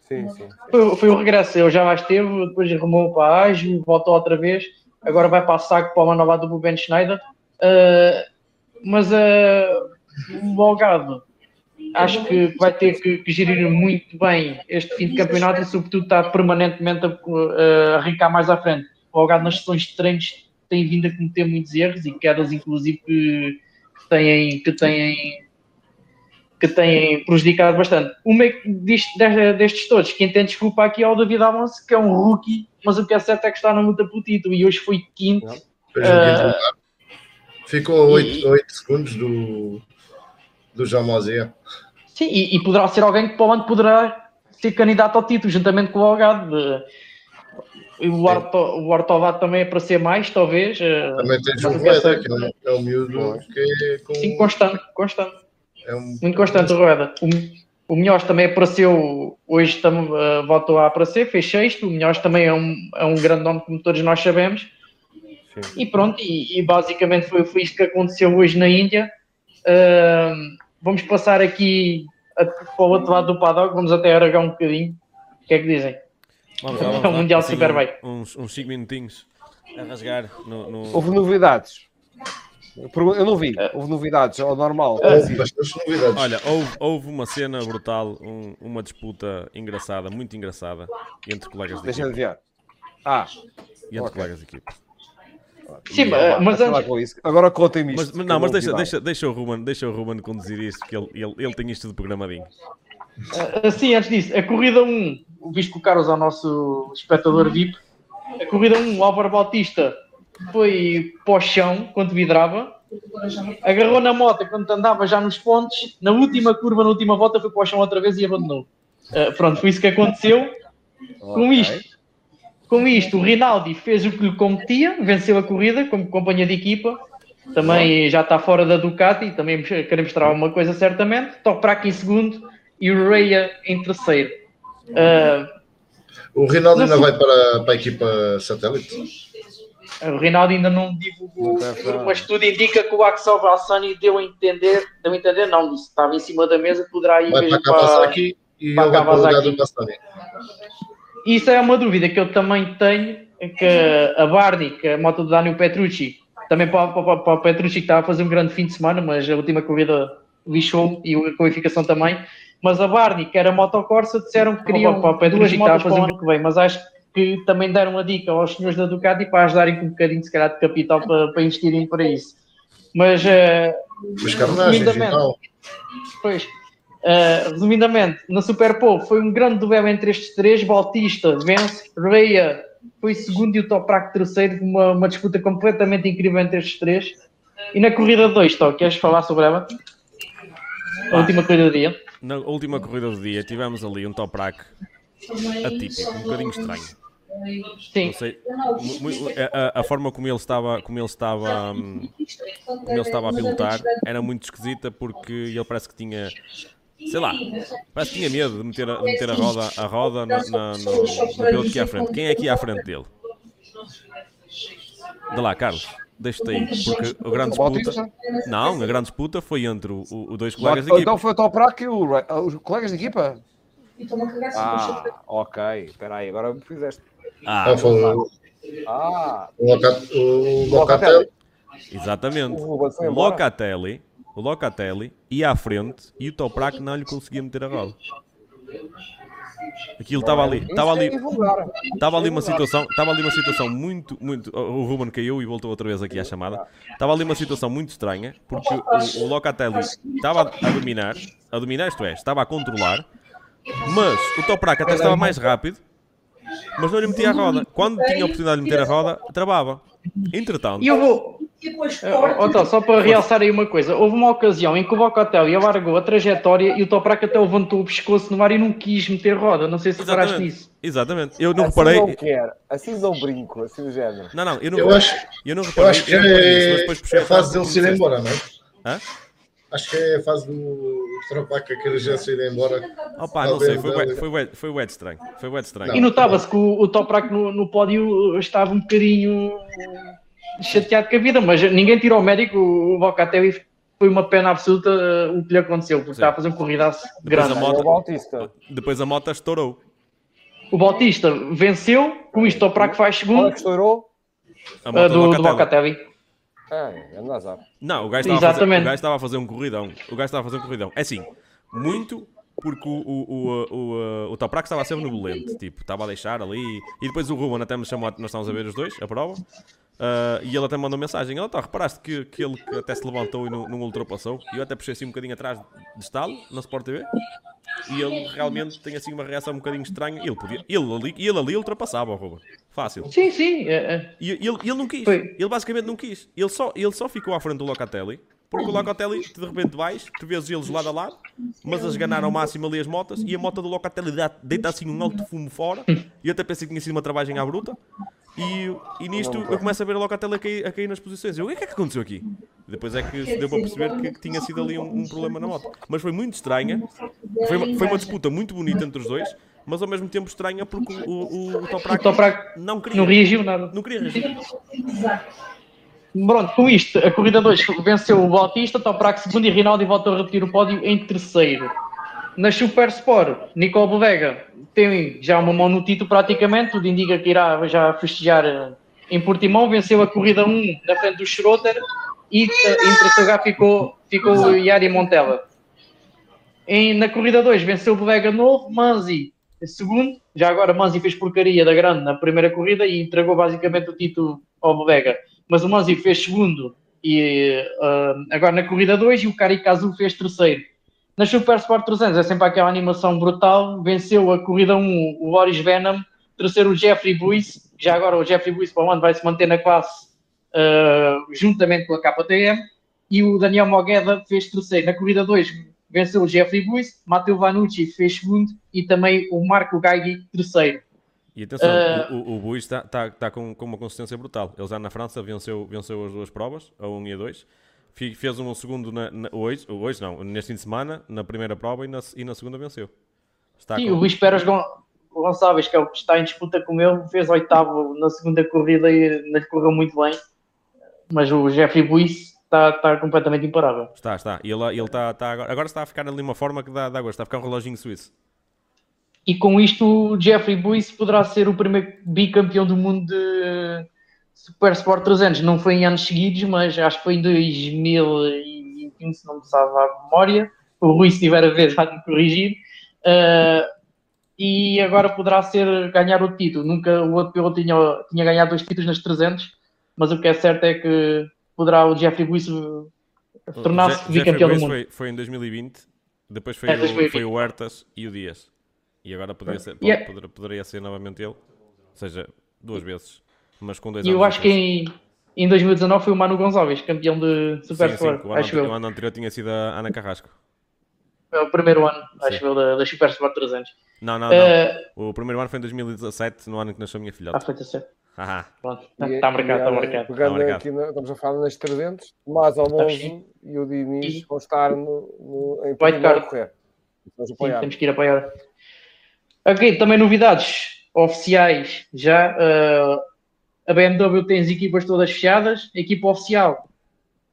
Sim, sim. Foi, foi o regresso, ele já lá esteve, depois arrumou para a Ágil, voltou outra vez, agora vai para a saco para uma nova do Ben Schneider. Uh, mas uh, o Algarve acho que vai ter que, que, gerir muito bem este fim de campeonato e, sobretudo, estar permanentemente a, a arrancar mais à frente. O Algarve, nas sessões de treinos, tem vindo a cometer muitos erros e quedas, inclusive, que, que têm. Que têm que têm prejudicado bastante. Uma destes, destes todos, quem tem desculpa aqui é o David Alonso, que é um rookie, mas o que é certo é que está na luta pelo título e hoje foi quinto. Uh, Ficou a 8, 8 segundos do, do Mozia. Sim, e, e, poderá ser alguém que para o ano poderá ser candidato ao título, juntamente com o Algado. O, Arto, o também é para ser mais, talvez. Eh, também tens o Rueda, que é, é o miúdo que é com... Sim, constante, constante. É um... Muito constante o Rueda. O, o Minhoz também apareceu, hoje tam, uh, voltou a aparecer, fez sexto. O Minhoz também é um, é um grande nome, como todos nós sabemos. Sim. E pronto, e, e basicamente foi, foi isto que aconteceu hoje na Índia. Uh, vamos passar aqui a, para o outro lado do paddock, vamos até Aragão um bocadinho. O que é que dizem? Vamos lá, vamos lá. o Mundial assim, Superbike. Uns 5 minutinhos a rasgar no, no... Houve novidades. Eu não vi, houve novidades, ao normal. Houve bastantes novidades. Olha, houve, houve uma cena brutal, um, uma disputa engraçada, muito engraçada, entre colegas de Deixa-me ver. Ah, e entre okay. colegas de equipe. Sim, mas, mas antes... Agora contem-me isto. Mas, não, mas deixa, deixa, deixa, o Ruben, deixa o Ruben conduzir isto, porque ele, ele, ele tem isto tudo programadinho. Uh, sim, antes disso, a corrida 1, visto que o Carlos é o nosso espectador VIP, a corrida 1, o Álvaro Bautista foi para o chão quando vidrava, agarrou na moto quando andava já nos pontos, na última curva, na última volta, foi para o chão outra vez e abandonou. Uh, pronto, foi isso que aconteceu. Com isto, com isto, o Rinaldi fez o que lhe competia, venceu a corrida como companhia de equipa. Também já está fora da Ducati, também queremos mostrar uma coisa certamente. Toprak em segundo e o Reia em terceiro. Uh, o Rinaldi ainda vai para, para a equipa satélite? O Rinaldi ainda não divulgou, mas tudo indica que o Axel Valsani deu a entender, deu a entender, não, disse, estava em cima da mesa, poderá ir vai para e para ele vai para o. Isso é uma dúvida que eu também tenho, que a Barney, que é a moto do Daniel Petrucci, também para, para, para o Petrucci que estava a fazer um grande fim de semana, mas a última corrida lixou e a qualificação também. Mas a Barney, que era a Moto Corsa, disseram que queriam para, para o Petrucci que estava a fazer um que vem, mas acho que também deram uma dica aos senhores da Ducati para ajudarem com um bocadinho, se calhar, de capital para, para investirem para isso. Mas, uh, Mas resumidamente, pois, Uh, resumidamente, na Super Bowl foi um grande duelo entre estes três. Bautista vence, Reia foi segundo e o Toprak terceiro. Uma, uma disputa completamente incrível entre estes três. E na corrida 2, Tó, queres falar sobre ela? A última corrida do dia. Na última corrida do dia tivemos ali um Toprak atípico, um bocadinho estranho. Sim. Sei, a, a, forma como ele estava, como ele estava, hum, como ele estava a pilotar era muito esquisita porque ele parece que tinha sei lá, parece que tinha medo de meter a, de meter a roda, a roda na, na, no, no piloto aqui à frente. Quem é aqui à frente dele? Dá lá, Carlos, deixa-te aí, porque a grande disputa. Não, a grande disputa foi entre o, o dois colegas de equipa. Então foi o Toprak e o, os colegas de equipa? Ah, ok, espera aí, agora me fizeste. Ah, ah, foi o, ah. o Locatelli. Exatamente. O Locatelli o Locatelli ia à frente e o Toprak não lhe conseguia meter a roda. Aquilo estava ali, estava ali, estava ali uma situação, estava ali uma situação muito, muito. O Ruben caiu e voltou outra vez aqui à chamada. Estava ali uma situação muito estranha porque o, o Locatelli estava a dominar, a dominar, isto é, estava a controlar, mas o Toprak até estava mais rápido, mas não lhe metia a roda. Quando tinha a oportunidade de meter a roda, travava. Entretanto, e vou. Oh, só para realçar aí uma coisa, houve uma ocasião em que o Bocotel alargou a trajetória e o Toprak até levantou o pescoço no ar e não quis meter roda. Não sei se reparaste nisso. Exatamente. Eu não assim reparei. Não quero. Assim não brinco, assim do género. Não, não, eu não, eu acho, eu não reparei. Eu acho que é, é a fase dele se ir embora, não é? Hã? Acho que é a fase do Tropaca que ele já se ir embora. Opa, não sei, foi, foi, foi, foi wet estranho. Foi wet estranho. E notava-se que o, o Toprak no, no pódio estava um bocadinho chateado com a vida, mas ninguém tirou o médico, o Bocatelli foi uma pena absoluta uh, o que lhe aconteceu, porque estava a fazer um corridaço grande. A moto, depois a moto estourou. O Bautista venceu, com isto o Praque faz segundo. Qual é que estourou? A moto uh, do, do Bocatelli. É, é. Não, o gajo, estava a fazer, o gajo estava a fazer um corridão. O gajo estava a fazer um corridão. É assim, muito porque o, o, o, o, o Toprak estava a ser benevolente. Tipo, estava a deixar ali. E depois o Ruben até me chamou, nós estávamos a ver os dois, a prova. Ah, e ele até mandou mensagem. Ele, tá, reparaste que, que ele até se levantou e não, não ultrapassou. E eu até puxei assim um bocadinho atrás de estalo, na Sport TV. E ele realmente tem assim uma reação um bocadinho estranha. Ele, podia, ele, ali, ele ali ultrapassava o Ruben. Fácil. Sim, sim. é, é. E ele, ele não quis. Foi. Ele basicamente não quis. Ele só, ele só ficou à frente do Locatelli. Porque o Locatelli, de repente vais, tu vês eles lado a lado, mas eles ganharam ao máximo ali as motas e a moto do Locatelli deita assim um alto fumo fora. E eu até pensei que tinha sido uma travagem à bruta. E, e nisto eu começo a ver o Locatelli a cair, a cair nas posições. Eu, o que é que aconteceu aqui? E depois é que se deu para perceber que, que tinha sido ali um, um problema na moto. Mas foi muito estranha. Foi uma, foi uma disputa muito bonita entre os dois, mas ao mesmo tempo estranha porque o, o, o O Toprak não queria. não reagiu nada. Não queria reagir. Pronto, com isto, a corrida 2 venceu o Bautista, Toprak segundo e Rinaldi voltou a repetir o pódio em terceiro. Na Super Sport, Nicole Bovega tem já uma mão no título praticamente, tudo indica que irá já festejar eh, em Portimão, venceu a corrida 1 na frente do Schroeder e eh, em terceiro ficou, ficou Yari Montella. Em, na corrida 2 venceu Bovega novo, Manzi segundo, já agora Manzi fez porcaria da grande na primeira corrida e entregou basicamente o título ao Bovega mas o Manzi fez segundo e ah, agora na corrida 2 e o Karikazu fez terceiro. Na Super Sport 300 é sempre aquela animação brutal. Venceu a corrida 1 o Boris Venom, terceiro o Jeffrey Buice, já agora o Jeffrey Buice para o ano vai se manter na classe ah, juntamente com a KTM e o Daniel Mogueda fez terceiro. Na corrida 2 venceu o Jeffrey Buice, Matteo Vanucci fez segundo e também o Marco Gaigui terceiro. E atenção, Eh, o, o, está tá, tá com, com uma consistência brutal. Ele já na França venceu, venceu as duas provas, a 1 e a 2. Fez um segundo na, na- hoje, hoje não, neste fim de semana, na primeira prova e na, e na segunda venceu. Está Sim, com- o Luís Pérez Gon- Gonçalves, que é o que está em disputa com ele, fez oitavo na segunda corrida e lhe correu muito bem. Mas o Jeffrey Buice está, está completamente imparável. Está, está. E ele, ele está, está agora, agora está a ficar ali uma forma que dá, dá gosto. Está a ficar um reloginho suíço. E com isto, o Jeffrey Buice poderá ser o primeiro bicampeão do mundo de Super Sport 300. Não foi em anos seguidos, mas acho que foi em 2021, se não me sabe a memória. O Rui, se estiver a ver, vai me corrigir. Ah, e agora poderá ser ganhar o título. Nunca o outro piloto tinha, tinha ganhado dois títulos nas 300, mas o que é certo é que poderá o Jeffrey Buice tornar-se bicampeão do mundo. foi, foi em 2020, depois foi, É, o, 2020. foi o Huertas e o Dias. E agora poderia ser, E é- poderia ser novamente ele. Ou seja, duas vezes. Mas com dois E eu acho que em, em 2019 foi o Manu Gonçalves, campeão de Super Sim, sim, Sport, que o ano, acho ante- o eu. ano anterior tinha sido a Ana Carrasco. É o primeiro ano, acho eu, da, da Super Sport 300. Não, não, não. Eh, O primeiro ano foi em 2017, no ano em que nasceu a minha Ah, filhota. foi certo. Haha. Pronto, está marcado, e, está eh, marcado. Pegando Tá marcado. aqui, na- estamos a falar nas 300, Tomás Alonso sim. e o Diniz E- vão estar no, no, em White primeiro correr. Vamos Sim, apoiar. temos que ir apoiar. Ok, também novidades oficiais já. eh, a BMW tem as equipas todas fechadas. A equipa oficial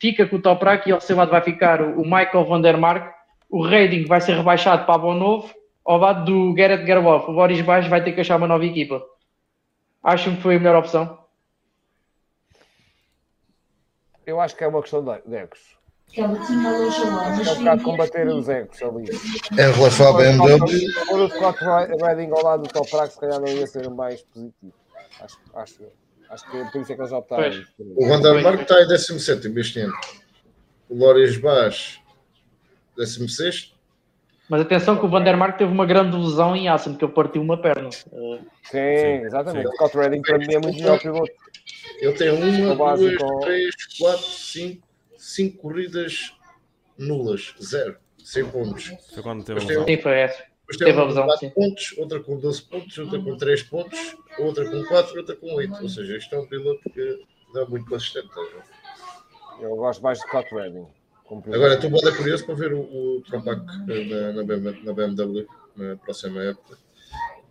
fica com o Toprak e ao seu lado vai ficar o Michael van der Mark. O rating vai ser rebaixado para a Novo. Ao lado do Gerrit Garboff, o Boris Baixo vai ter que achar uma nova equipa. Acham que foi a melhor opção? Eu acho que é uma questão de egos. Ela tinha a loja lá, mas É um bocado combater os egos ali. Em relação à BMW, o Scott Redding ao lado do Toprak, se calhar não ia ser mais positivo. Acho, acho, acho que é por isso é que eles optaram. O Vandermark está em 17 este ano. O Loris Bas, 16. Mas atenção que o Van der Mark teve uma grande lesão em Assen, que ele partiu uma perna. Eh, Sim, exatamente. O Scott Redding para mim é muito melhor piloto. Ele tem uma, base duas, com- três, quatro, cinco, cinco corridas nulas, zero, sem pontos. Foi quando teve a Mas tem sim, foi essa. Depois Teve tem a uma lesão, com 4 sim. pontos, outra com 12 pontos, outra com 3 pontos, outra com 4, outra com 8. Ou seja, isto é um piloto que dá muito consistente. ver? Eu gosto mais de Scott Redding. Agora, estou bem curioso para ver o, o Trompac eh, na, na, BMW, na BMW na próxima época,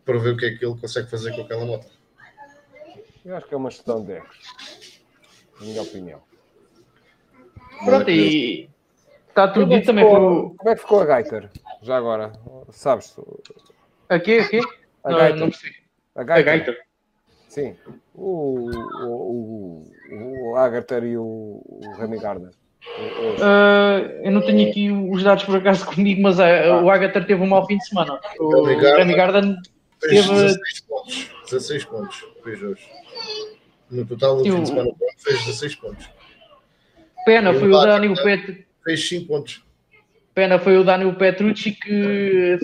para ver o que é que ele consegue fazer com aquela moto. Eu acho que é uma questão de egos. Na minha opinião. Pronto, e está tudo é dito também ficou-. Como é que ficou a Gaiter? Já agora, sabes? Aqui, aqui? A Não, Gaiter. não percebi. A A Gaiter. gaita. Sim. O, o, o, o Agatha e o, o Remy Gardner. Uh, eu não tenho aqui os dados por acaso comigo, mas uh, o Agatha teve um mau fim de semana. O Remy Garden Fez teve. 16 pontos. 16 pontos fez hoje. No total, o fim o- de semana fez 16 pontos. Pena, E o foi o Dani Pet... Fez 5 pontos. Pena foi o Daniel Petrucci que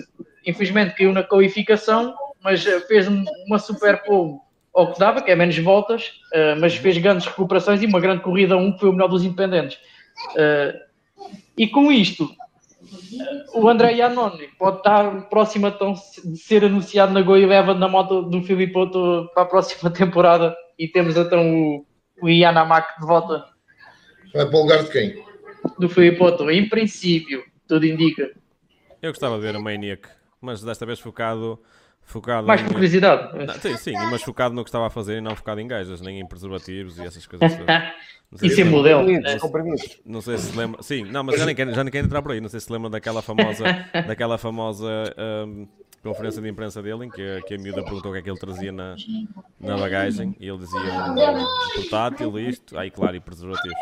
infelizmente caiu na qualificação, mas uh, fez um- uma super pole ao que dava, que é menos voltas, uh, mas fez grandes recuperações e uma grande corrida a um que foi o melhor dos independentes. Uh, e com isto, o André Iannone pode estar próximo então de ser anunciado na Goi Leva na moto do Filipe Otto para a próxima temporada e temos então o, o Ian Amak de volta Vai para o lugar de quem? do Filipe Otto. Em princípio, tudo indica. Eu gostava de ver a Maniac, mas desta vez focado. focado Mais em- por curiosidade. Não, sim, sim, mas focado no que estava a fazer e não focado em gajas, nem em preservativos e essas coisas Isso é modelo. Não sei se lembra. Sim, não, mas já nem quero, já nem quero entrar por aí. Não sei se lembra daquela famosa, daquela famosa ahm, conferência de imprensa dele em que, a- que a miúda perguntou o que é que ele trazia na, na bagagem e ele dizia um, um portátil, isto, aí claro, e preservativos.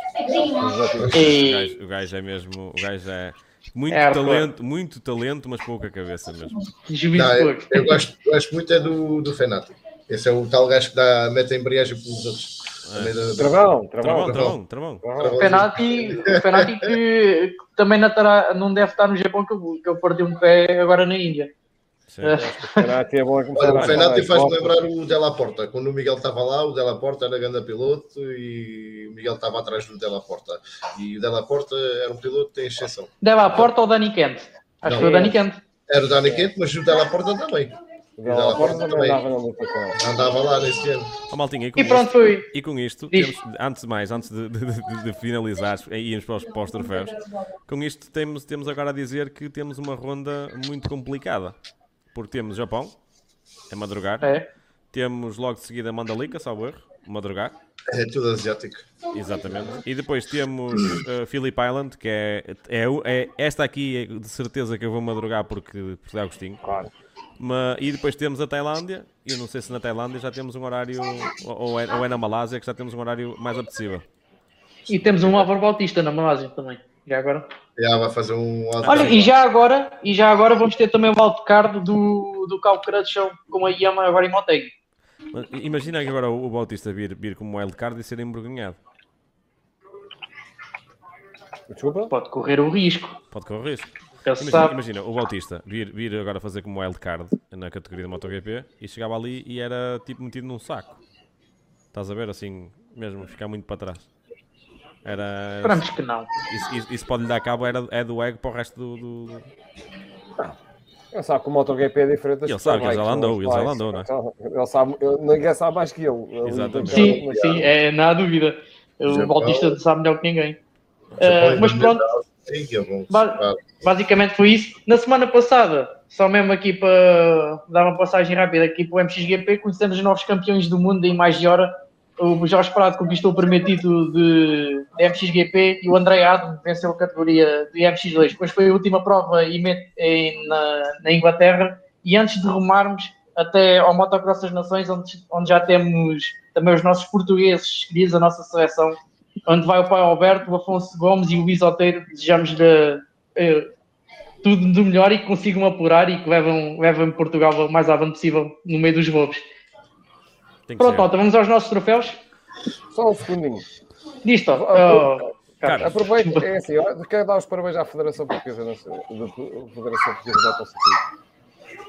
O gajo, o gajo é mesmo. O gajo é muito É talento, muito talento, mas pouca cabeça mesmo. Não, eu, eu gosto, gosto muito é do, do Fenati. Esse é o tal gajo que dá, mete a embreagem pelos outros. Da- Travão, Travão, travão. travão, travão. Penalti, penalti que, que também não, estará, não deve estar no Japão, que eu, que eu perdi um pé agora na Índia. Sim. Penalti é bom a começar Olha, o Fenati faz-me lembrar o Della Porta. Quando o Miguel estava lá, o Della Porta era grande piloto e o Miguel estava atrás do Della Porta. E o Della Porta era um piloto tem exceção. À porta ou Dani Kent? Acho Não. que foi o Dani Kent. Era o Dani Quente, mas o Della Porta também. O Della Porta também andava na luta com ele. Andava lá nesse ano. Maltinha, e com E pronto, isto- foi. E com isto, temos, antes de mais, antes de, de, de- de finalizar e irmos para os, para os troféus, com isto temos, temos agora a dizer que temos uma ronda muito complicada. Porque temos Japão, a madrugar, É. temos logo de seguida Mandalika, salvo erro, madrugar, É tudo asiático. exatamente. E depois temos uh, Phillip Island, que é, é, é esta aqui, é de certeza que eu vou madrugar porque, é Agostinho. Claro. Ma- e depois temos a Tailândia, e eu não sei se na Tailândia já temos um horário, ou, ou é, ou é na Malásia que já temos um horário mais apetecível. E temos um Álvaro Bautista na Malásia também. Já agora. Já vai fazer um. Olha, e já agora, e já agora vamos ter também o wildcard do, do Calcrad Show com a Yama agora em. Mas imagina que agora o, o Bautista vir, vir como wildcard e ser embrulhado. Desculpa? Pode correr o risco. Pode correr risco. Nunca se Imagina, imagina, o Bautista vir, vir agora fazer como wildcard na categoria de MotoGP e chegava ali e era tipo metido num saco. Estás a ver assim, mesmo, ficar muito para trás. Era. Esperamos que não. Isso, isso- isso pode lhe dar cabo, era, é do ego para o resto do. do- Ele sabe que o MotoGP é diferente das Ele sabe que ele já lá andou, ele já lá andou, não é? Ele sabe, ele- ninguém sabe mais que ele. Ele- Exatamente. Sim, sim, é, não há dúvida. O. Bautista sabe melhor que ninguém. E mas pronto, é. Ba- basicamente foi isso. Na semana passada, só mesmo aqui para dar uma passagem rápida aqui para o MXGP, conhecemos os novos campeões do mundo em mais de hora. O Jorge Prado conquistou o primeiro título de, de MXGP e o André Adam venceu a categoria de MX2. Depois foi a última prova em- em- na, na Inglaterra. E antes de rumarmos até ao Motocross das Nações, onde, onde já temos também os nossos portugueses escolhidos, a nossa seleção, onde vai o pai Alberto, o Afonso Gomes e o Luís Oteiro. Desejamos-lhe eh, tudo do melhor e que consigam apurar e que levam, levam Portugal o mais avante possível no meio dos lobos. Pronto, malta, vamos aos nossos troféus. Só um segundinho. Disto, oh, Cara, Aproveito, é assim, eu quero dar os parabéns à Federação Portuguesa da Federação Portuguesa de Autociclismo.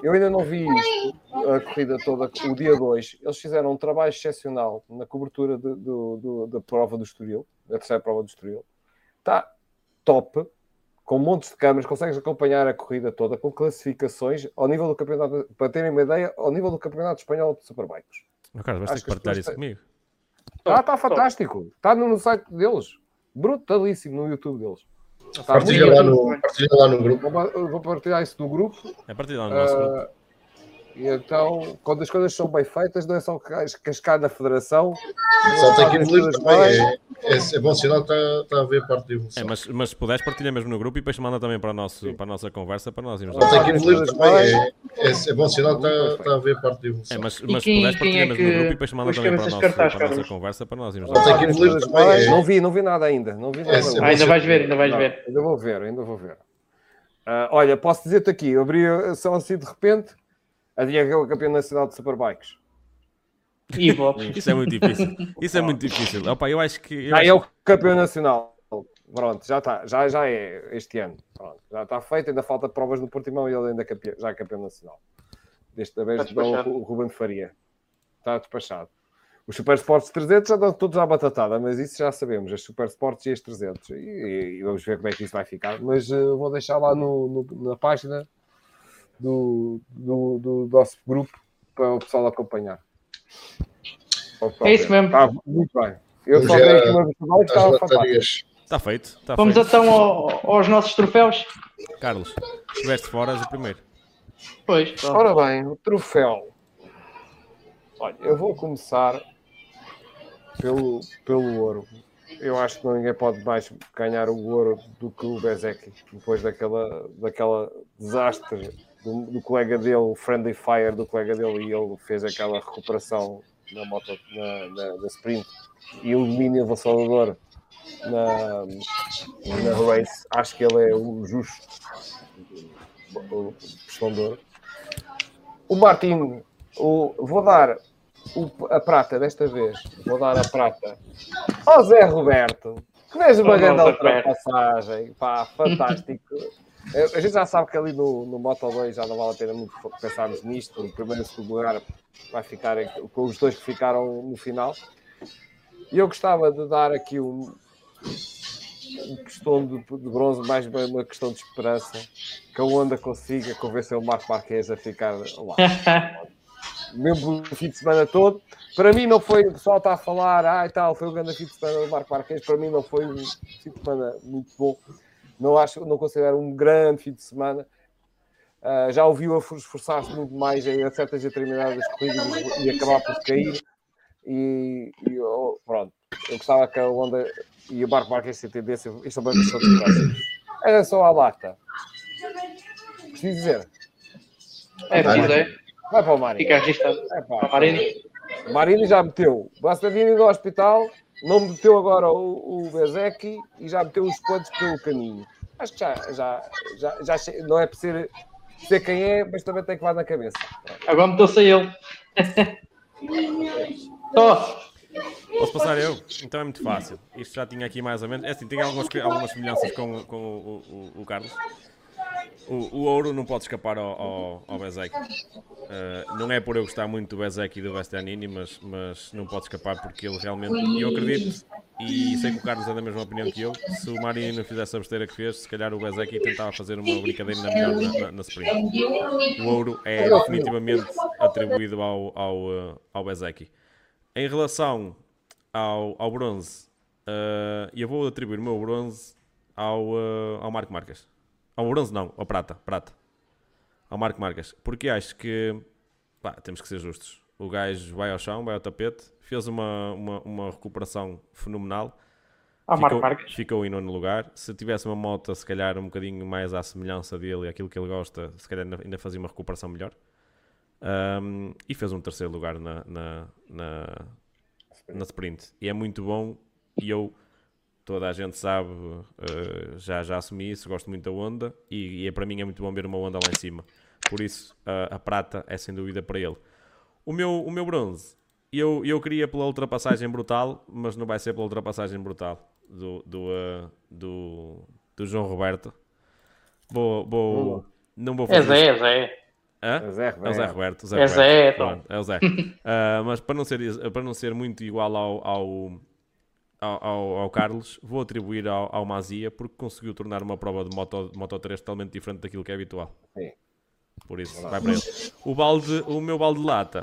Eu ainda não vi isto, a corrida toda, o dia 2. Eles fizeram um trabalho excepcional na cobertura de- do- do- da prova do Estoril, da terceira prova do Estoril. Está top, com montes de câmaras, consegues acompanhar a corrida toda, com classificações ao nível do campeonato, para terem uma ideia, ao nível do campeonato espanhol de Superbikes. Meu Carlos, vais ter que partilhar isso comigo. Ah, está fantástico. Está no, site deles. Brutalíssimo no YouTube deles. Está Partilha lá, no, partilha lá no grupo. Vou, vou partilhar isso no grupo. É partir lá no nosso grupo. Ah, e então, quando as coisas são bem feitas, não é só cas- cascar na federação. Só tem que evoluir também. É, é, é bom sinal que está, está a haver parte de evolução. É, mas, mas se puderes, partilha mesmo no grupo e depois manda também para, nosso, para a nossa conversa para nós irmos lá. aqui no livro também é, é, é bom sinal que está, está a haver parte de evolução. É, mas, mas se puderes, partilha é mesmo no que grupo e depois manda também para, nosso, cartaz, para a nossa conversa para nós irmos lá. aqui no livro também é, Não vi, não vi nada ainda. Não vi nada É, ainda. é Ainda vais ver, ainda vais Não, ver. Ainda vou ver, ainda vou ver. Ah, olha, posso dizer-te aqui, eu abri a ação assim de repente, é o campeão nacional de Superbikes. E. Isso é muito difícil. Isso é muito difícil. Opa, eu acho que. Eu Ah, acho- é o campeão nacional. Pronto, já está, já, já é este ano. Pronto, já está feito, ainda falta provas no Portimão e ele ainda é campeão, já é campeão nacional. Desta vez dá despachado. o, Ruben Faria. Está despachado. Os Super Sports 300 já estão todos à batatada, mas isso já sabemos, as Super Sports e as 300. E, e vamos ver como é que isso vai ficar. Mas eh, vou deixar lá no, no- na página do, do, do nosso grupo para o pessoal acompanhar. É isso mesmo. Está muito bem. Eu só dei aqui uma vez estava fantástico. Está feito. Está Vamos feito. então ao- aos nossos troféus? Carlos, estiveste fora, és o primeiro. Pois, pronto. Ora bem, o troféu. Olha, eu vou começar pelo, pelo ouro. Eu acho que ninguém pode mais ganhar o ouro do que o Bezek, depois daquela, daquela desastre do, do colega dele, o Friendly Fire do colega dele, e ele fez aquela recuperação na moto, na, na, na sprint e o domínio avassalador na, na race. Acho que ele é o justo ouro. O Martinho, o, vou dar o- a prata desta vez, vou dar a prata ao Zé Roberto, que fez uma Oh, grande ultrapassagem, pá, fantástico. A gente já sabe que ali no, no Moto 2 já não vale a pena muito pensarmos nisto. O primeiro e o segundo lugar vai ficar com os dois que ficaram no final. E eu gostava de dar aqui um, uma questão de, de bronze, mais bem uma questão de esperança, que a Honda consiga convencer o Marco Marques a ficar lá. Mesmo o fim de semana todo. Para mim não foi, o pessoal está a falar, ah e tal, foi o grande fim de semana do Marco Marques, para mim não foi um fim de semana muito bom. Não acho, não considero um grande fim de semana. Ah, já ouviu a esforçar-se muito mais em certas determinadas corridas e acabar por cair. E, e eu- pronto, eu gostava que a Honda e o Marco Marques têm tendência. Isto é uma questão de. Era só a lata. Preciso dizer, É preciso, é. vai para o Marinho. Fica registado. É Marini. Marini já meteu o Bastardini no hospital, não meteu agora o, o Bezeki e já meteu os quantos pelo caminho. Acho que já, já, já, já che- não é por ser, ser quem é, mas também tem que levar na cabeça. Agora meteu-se a ele. Só. Posso passar eu? Então é muito fácil. Isto já tinha aqui mais ou menos. É assim, tem algumas, algumas semelhanças com, com o, o- o Carlos. O, o ouro não pode escapar ao, ao, ao Bezek. Eh, não é por eu gostar muito do Bezek e do Bastianini, mas, mas não pode escapar porque ele realmente. Eu acredito, e sei que o Carlos é da mesma opinião que eu. Se o Marini não fizesse a besteira que fez, se calhar o Bezek tentava fazer uma brincadeira na melhor na, na, na sprint. O ouro é definitivamente atribuído ao, ao, eh, ao Bezeki. Em relação ao, ao bronze, eh, eu vou atribuir o meu bronze ao, eh, ao Marco Marques. Ao bronze não, ao prata, prata. Ao Marco Marques. Porque acho que, pá, temos que ser justos. O gajo vai ao chão, vai ao tapete, fez uma, uma, uma recuperação fenomenal. Ah, Marco ficou, Marques. ficou em nono lugar. Se tivesse uma moto, se calhar um bocadinho mais à semelhança dele e aquilo que ele gosta, se calhar ainda- ainda fazia uma recuperação melhor. Um, e fez um terceiro lugar na, na, na, na sprint. E é muito bom. E eu, toda a gente sabe, uh, já, já assumi isso. Gosto muito da onda. E, e é, para mim é muito bom ver uma onda lá em cima. Por isso, uh, a prata é sem dúvida para ele. O meu, o meu bronze, eu, eu queria pela ultrapassagem brutal, mas não vai ser pela ultrapassagem brutal do, do, uh, do, do João Roberto. Vou, vou, não vou É fazer Zé, é Zé. Hã? É Zé É o Zé Roberto. Roberto. o É Roberto. Zé, então. Pronto, é o Zé. Ah, mas para não, ser, para não ser muito igual ao, ao, ao, ao- ao Carlos, vou atribuir ao, ao Mazia porque conseguiu tornar uma prova de Moto, Moto 3 totalmente diferente daquilo que é habitual. Sim. Por isso, vai para ele. O, balde, o meu balde de lata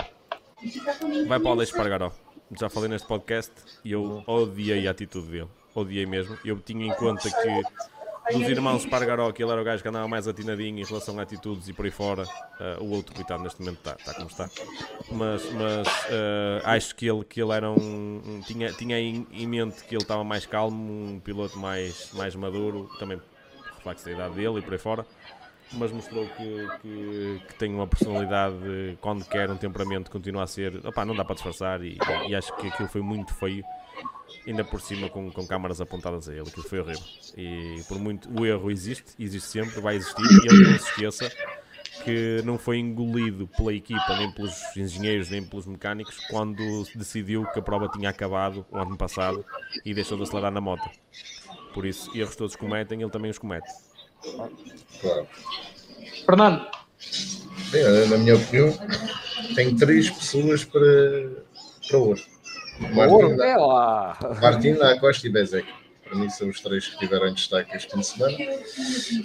vai para o Alex Espargaró. Já falei neste podcast e eu odiei a atitude dele. Odiei mesmo. Eu tinha em conta que dos irmãos Spargaró, que ele era o gajo que andava mais atinadinho em relação a atitudes e por aí fora. Uh, o outro, coitado, neste momento está tá como está. Mas, mas uh, acho que ele, que ele era um. um tinha, tinha em, em, mente que ele estava mais calmo, um piloto mais, mais maduro, também reflexo da idade dele e por aí fora. Mas mostrou que, que, que, tem uma personalidade, quando quer, um temperamento, continua a ser. Opá, não dá para disfarçar e, e acho que aquilo foi muito feio ainda por cima com, com câmaras apontadas a ele, aquilo foi horrível. E por muito o erro existe, existe sempre, vai existir, e ele não se esqueça que não foi engolido pela equipa, nem pelos engenheiros, nem pelos mecânicos, quando decidiu que a prova tinha acabado o ano passado e deixou de acelerar na moto. Por isso, erros todos cometem, ele também os comete. Claro. Fernando. Bem, na minha opinião, tem três pessoas para, para hoje. Martin, é lá. Martin Acosta e Bezek. Para mim são os três que tiveram destaque este fim de semana.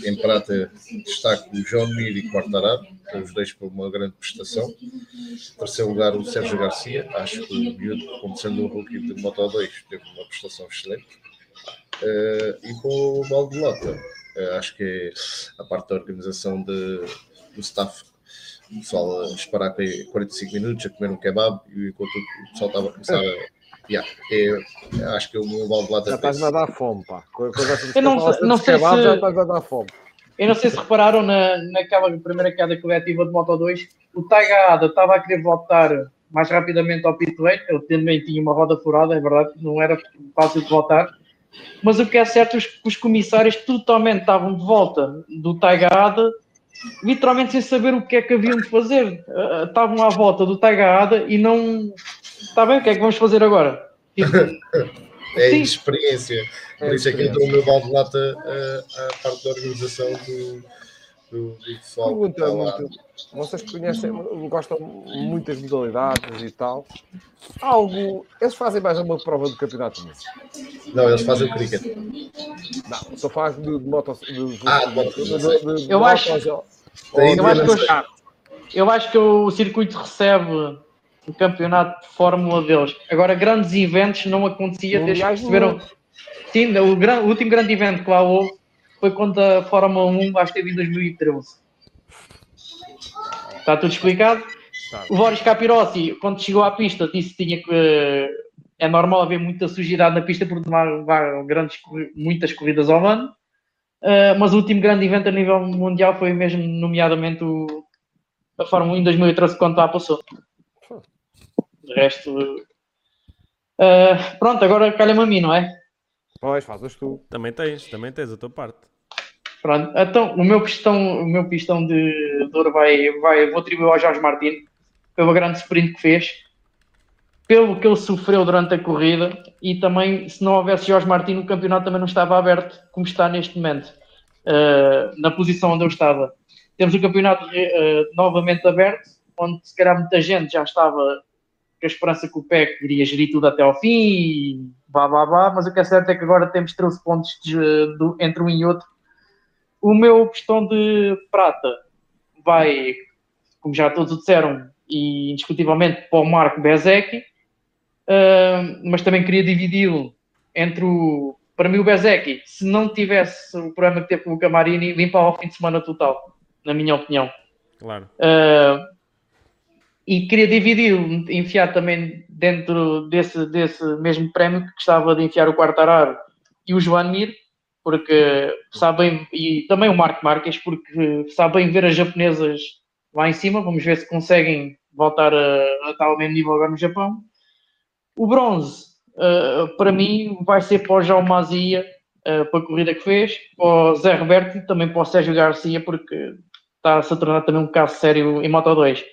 Em prata destaco o João Mir e Quartararo, os dois por uma grande prestação. Em terceiro lugar o Sérgio Garcia, acho que o miúdo, como sendo um rookie de Moto 2, teve uma prestação excelente. Uh, e com o Valdolota, uh, acho que é a parte da organização de, do staff o pessoal a esperar 45 minutos a comer um kebab e enquanto o pessoal estava a começar a. Yeah, é, acho que o meu balde lá Já estás a dar fome, pá. Eu não, não sei kebab, se... Já estás a dar fome. Eu não sei se repararam na, naquela primeira queda coletiva de Moto 2, o Taiga Ada estava a querer voltar mais rapidamente ao pit lane, ele também tinha uma roda furada, é verdade, não era fácil de voltar, mas o que é certo é que os comissários totalmente estavam de volta do Taiga Ada literalmente sem saber o que é que haviam de fazer. Uh, estavam à volta do Tagada e não. Está bem, o que é que vamos fazer agora? Tipo, é a experiência. Por é isso é que entrou o meu balde de lata a, a parte da organização do, do, do pessoal. Pergunta, muito, vocês conhecem, gostam muitas modalidades e tal. Algo. Eles fazem mais uma prova do campeonato mesmo? Não, eles fazem o cricket. Não, só faz de, de moto. De, ah, de, de, eu acho. Eu acho, que eu, eu acho que o circuito recebe o campeonato de Fórmula deles. Agora, grandes eventos não acontecia desde que perceberam. Sim, o, gran, o último grande evento que lá houve foi quando a Fórmula 1 acho que teve em 2013. Está tudo explicado? Tá. O Boris Capirossi, quando chegou à pista, disse que tinha que. É normal haver muita sujidade na pista porque levar grandes, muitas corridas ao ano. Uh, mas o último grande evento a nível mundial foi mesmo, nomeadamente, o, a Fórmula 1 em 2013, quando lá passou. De resto. Uh, pronto, agora calha-me a mim, não é? Pois, fazes tu. Também tens, também tens a tua parte. Pronto, então o meu pistão, o meu pistão de, ouro vai, vai, vou atribuir ao Jorge Martins pelo grande sprint que fez, pelo que ele sofreu durante a corrida e também, se não houvesse Jorge Martins, o campeonato também não estava aberto como está neste momento, uh, na posição onde eu estava. Temos o campeonato uh, novamente aberto, onde se calhar muita gente já estava com a esperança que o PEC iria gerir tudo até ao fim e blá blá blá, mas o que é certo é que agora temos 13 pontos de, de, entre um e outro. O meu pistão de prata vai, como já todos disseram, e indiscutivelmente para o Marco Bezek, uh, mas também queria dividi-lo entre o. Para mim, o Bezek, se não tivesse o problema que teve com o Camarini, limpa ao fim de semana total, na minha opinião. Claro. Uh, e queria dividir, enfiar também dentro desse, desse mesmo prémio que gostava de enfiar o Quartararo e o Joan Mir, porque sabem, e também o Marco Marques, porque sabem ver as japonesas lá em cima, vamos ver se conseguem voltar a, a ao mesmo nível agora no Japão. O bronze, uh, para mim, vai ser para o João Mazia, uh, para a corrida que fez, para o Zé Roberto também para o Sérgio Garcia, porque está-se a tornar também um caso sério em Moto 2.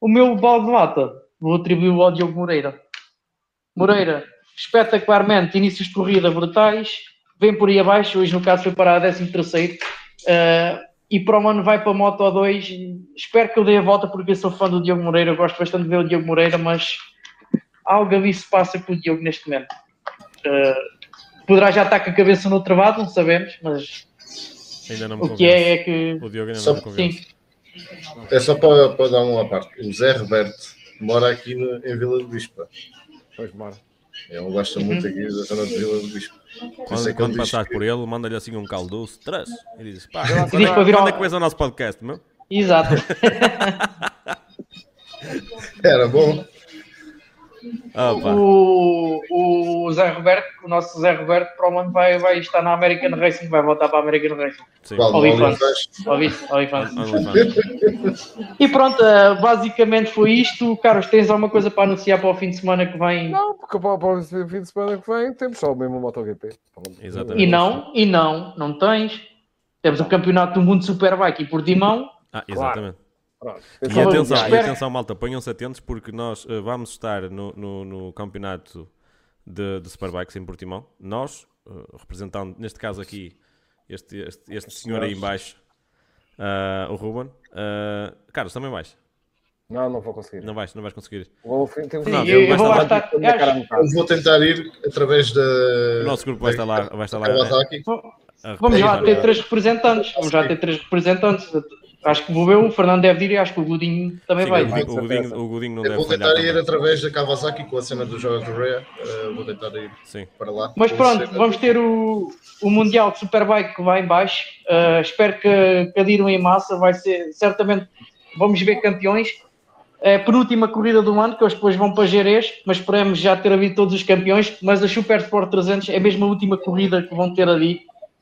O meu balde de lata, vou atribuir ao Diogo Moreira. Moreira, espetacularmente, inícios de corrida brutais, vem por aí abaixo, hoje no caso foi para a 13 terceiro. Uh, e para o ano vai para a Moto 2. Espero que eu dê a volta porque eu sou fã do Diogo Moreira, gosto bastante de ver o Diogo Moreira, mas algo ali se passa com o Diogo neste momento. Uh, poderá já estar com a cabeça no travado, não sabemos, mas ainda não me o que é, é que. O Diogo ainda só, não me convence. Sim. É só para, para dar uma parte. O Zé Roberto mora aqui no, em Vila do Bispa. Pois mora. Ele gosta muito aqui da zona de Vila do Bispo. Quando, quando passares por ele, manda-lhe assim um caldoço, traz. E dizes, pá, E diz quando, para vir ao- quando é que vais ao nosso podcast, meu? Exato. Era bom. Pá. o, o Zé Roberto, o nosso Zé Roberto, para o ano vai, vai estar na American Racing, vai voltar para a American Racing. E pronto, basicamente foi isto. Carlos, tens alguma coisa para anunciar para o fim de semana que vem? Não, porque para, para o fim de semana que vem temos só o mesmo MotoGP. Exatamente. E não, e não, não tens. Temos o Campeonato do Mundo Superbike em Portimão. Ah, exatamente. Pronto. E atenção, e atenção, malta, ponham-se atentos porque nós eh, vamos estar no, no, no campeonato de, de Superbikes em Portimão. Nós, eh, representando, neste caso aqui, este, este, este senhor aí em baixo, ah, o Ruben. Ah, Carlos, também vais? Não, não vou conseguir. Não vais, não vais conseguir. Vou Não, eu, vou lá estar. Eu tentar ir através da. O nosso grupo vai estar lá. Vai estar lá Vamos já representar. ter três representantes. Vamos já ter três representantes. Acho que vou eu, o Fernando deve ir e acho que o Godinho também Sim, vai. o, Godinho, o, Godinho, o Godinho não Eu deve vou tentar ir também. através da Kawasaki com a cena do Joga Correia. Uh, vou tentar ir Sim. para lá. Mas pronto, cena vamos ter o, o Mundial de Superbike que vai em baixo. Uh, espero que, que adiram em massa. Vai ser certamente. Vamos ver campeões. É a penúltima corrida do ano, que eles depois vão para Jerez, mas esperemos já ter havido todos os campeões. Mas a Super Sport 300 é mesmo a última corrida que vão ter ali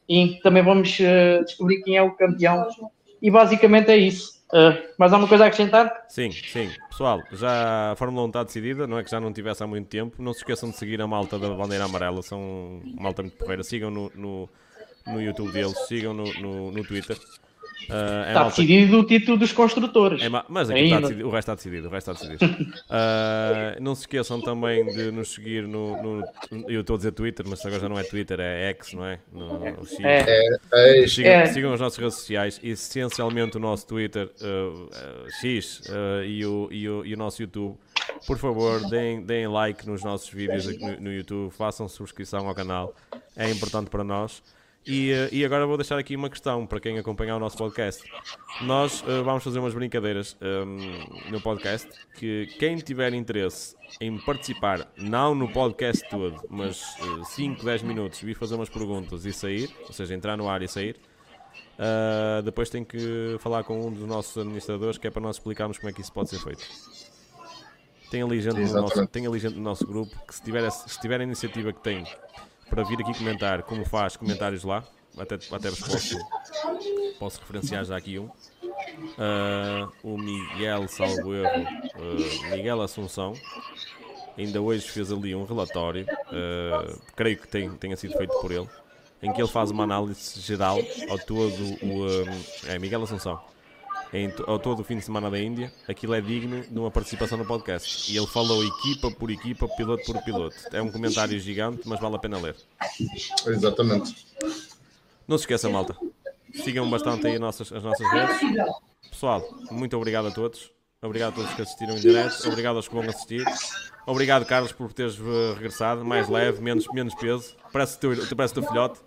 e também vamos uh, descobrir quem é o campeão. E basicamente é isso. Uh, mais alguma coisa a acrescentar? Sim, sim. Pessoal, já a Fórmula 1 está decidida, não é que já não tivesse há muito tempo. Não se esqueçam de seguir a malta da bandeira amarela, são malta muito porreira. Sigam no, no, no YouTube deles, sigam no, no, no Twitter. É Está decidido o título dos construtores. é ma- mas aqui está Ainda. decidido, o resto está decidido. O resto está decidido. Ah, não se esqueçam também de nos seguir no, no- Eu estou a dizer Twitter, mas agora já não é Twitter, é X, não é? No, no X. É. É, Sigam, É. sigam as nossas redes sociais, essencialmente o nosso Twitter uh, uh, X uh, e, o, e, o, e o nosso YouTube. Por favor, deem, deem like nos nossos vídeos aqui no, no YouTube, façam subscrição ao canal, é importante para nós. E, uh, e agora vou deixar aqui uma questão para quem acompanhar o nosso podcast. Nós uh, vamos fazer umas brincadeiras um, no podcast que quem tiver interesse em participar, não no podcast todo, mas 5, 10 minutos, vir fazer umas perguntas e sair, ou seja, entrar no ar e sair, Uh, depois tem que falar com um dos nossos administradores que é para nós explicarmos como é que isso pode ser feito. Tem ali gente, no nosso, tem ali gente no nosso grupo que se tiver, se tiver a iniciativa que tem para vir aqui comentar como faz comentários lá, até, até vos posso, posso referenciar já aqui um. Uh, o Miguel, salvo erro, uh, Miguel Assunção, ainda hoje fez ali um relatório, uh, creio que tem, tenha sido feito por ele, em que ele faz uma análise geral ao todo o. um, é Miguel Assunção. Em, ao todo o fim de semana da Índia, aquilo é digno de uma participação no podcast. E ele falou equipa por equipa, piloto por piloto. É um comentário gigante, mas vale a pena ler. exatamente. Não se esqueçam, malta. Sigam bastante aí as nossas, as nossas redes. Pessoal, muito obrigado a todos. Obrigado a todos que assistiram em direto. Obrigado aos que vão assistir. Obrigado, Carlos, por teres eh, regressado. Mais leve, menos, menos peso. Parece o teu, parece o teu filhote.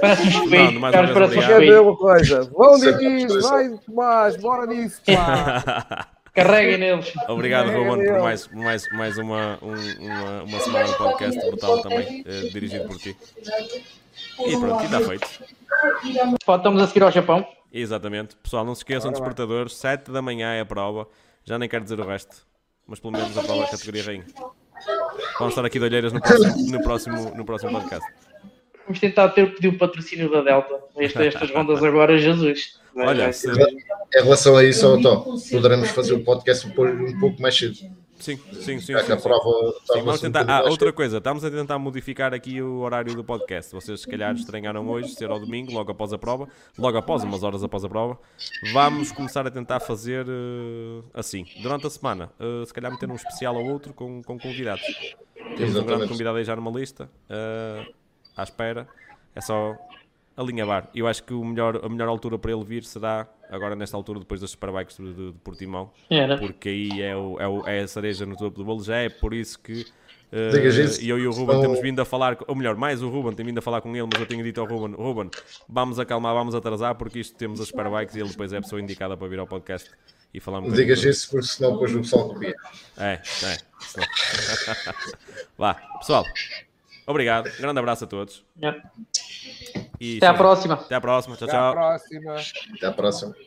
Parece um Não, mais uma Carlos, vez, parece um obrigado. Quer ver espelho. uma coisa? Vão Diniz, coisa. vai Tomás, bora nisso, pá. Carreguem neles. Obrigado, É, Ruben, é, por é. mais, mais, mais uma, um- uma, uma semana de podcast brutal também, eh, dirigido por ti. E pronto, e está feito. Estamos a seguir ao Japão. Exatamente. Pessoal, não se esqueçam, despertadores, 7 da manhã é a prova. Já nem quero dizer o resto, mas pelo menos a prova é a categoria rainha. Vamos estar aqui de olheiras no próximo, no próximo, no próximo podcast. Vamos tentar ter pedir o patrocínio da Delta. Esta- estas rondas agora, Jesus. Olha, se- Em relação a isso, ó, Tó, poderemos fazer o podcast um pouco, um pouco mais cedo. Sim, sim, sim. Já sim, a sim. prova Sim, vamos tentar. Ah, outra coisa, estamos a tentar modificar aqui o horário do podcast. Vocês, se calhar, estranharam hoje, ser ao domingo, logo após a prova, logo após, umas horas após a prova. Vamos começar a tentar fazer eh, assim, durante a semana. eh, se calhar meter um especial ou outro com, com convidados. Temos um grande Exatamente. convidado aí já numa lista, eh, à espera. É só alinhavar. Eu acho que o melhor, a melhor altura para ele vir será agora, nesta altura, depois das Superbikes de, de, de Portimão Era. porque aí é, o, é, o- é a cereja no topo do bolo. Já é por isso que isso. eu e o Ruben Senão- temos vindo a falar, ou melhor, mais o Ruben tem vindo a falar com ele, mas eu tenho dito ao Ruben: Ruben, vamos acalmar, vamos atrasar, porque isto temos as Superbikes e ele depois é a pessoa indicada para vir ao podcast e falar um digas isso porque senão depois o pessoal copia. É, é. Vá, pessoal. Obrigado. Grande abraço a todos. Yeah. E Até à próxima. Até à próxima. Tchau, Até à tchau. próxima. Até à próxima.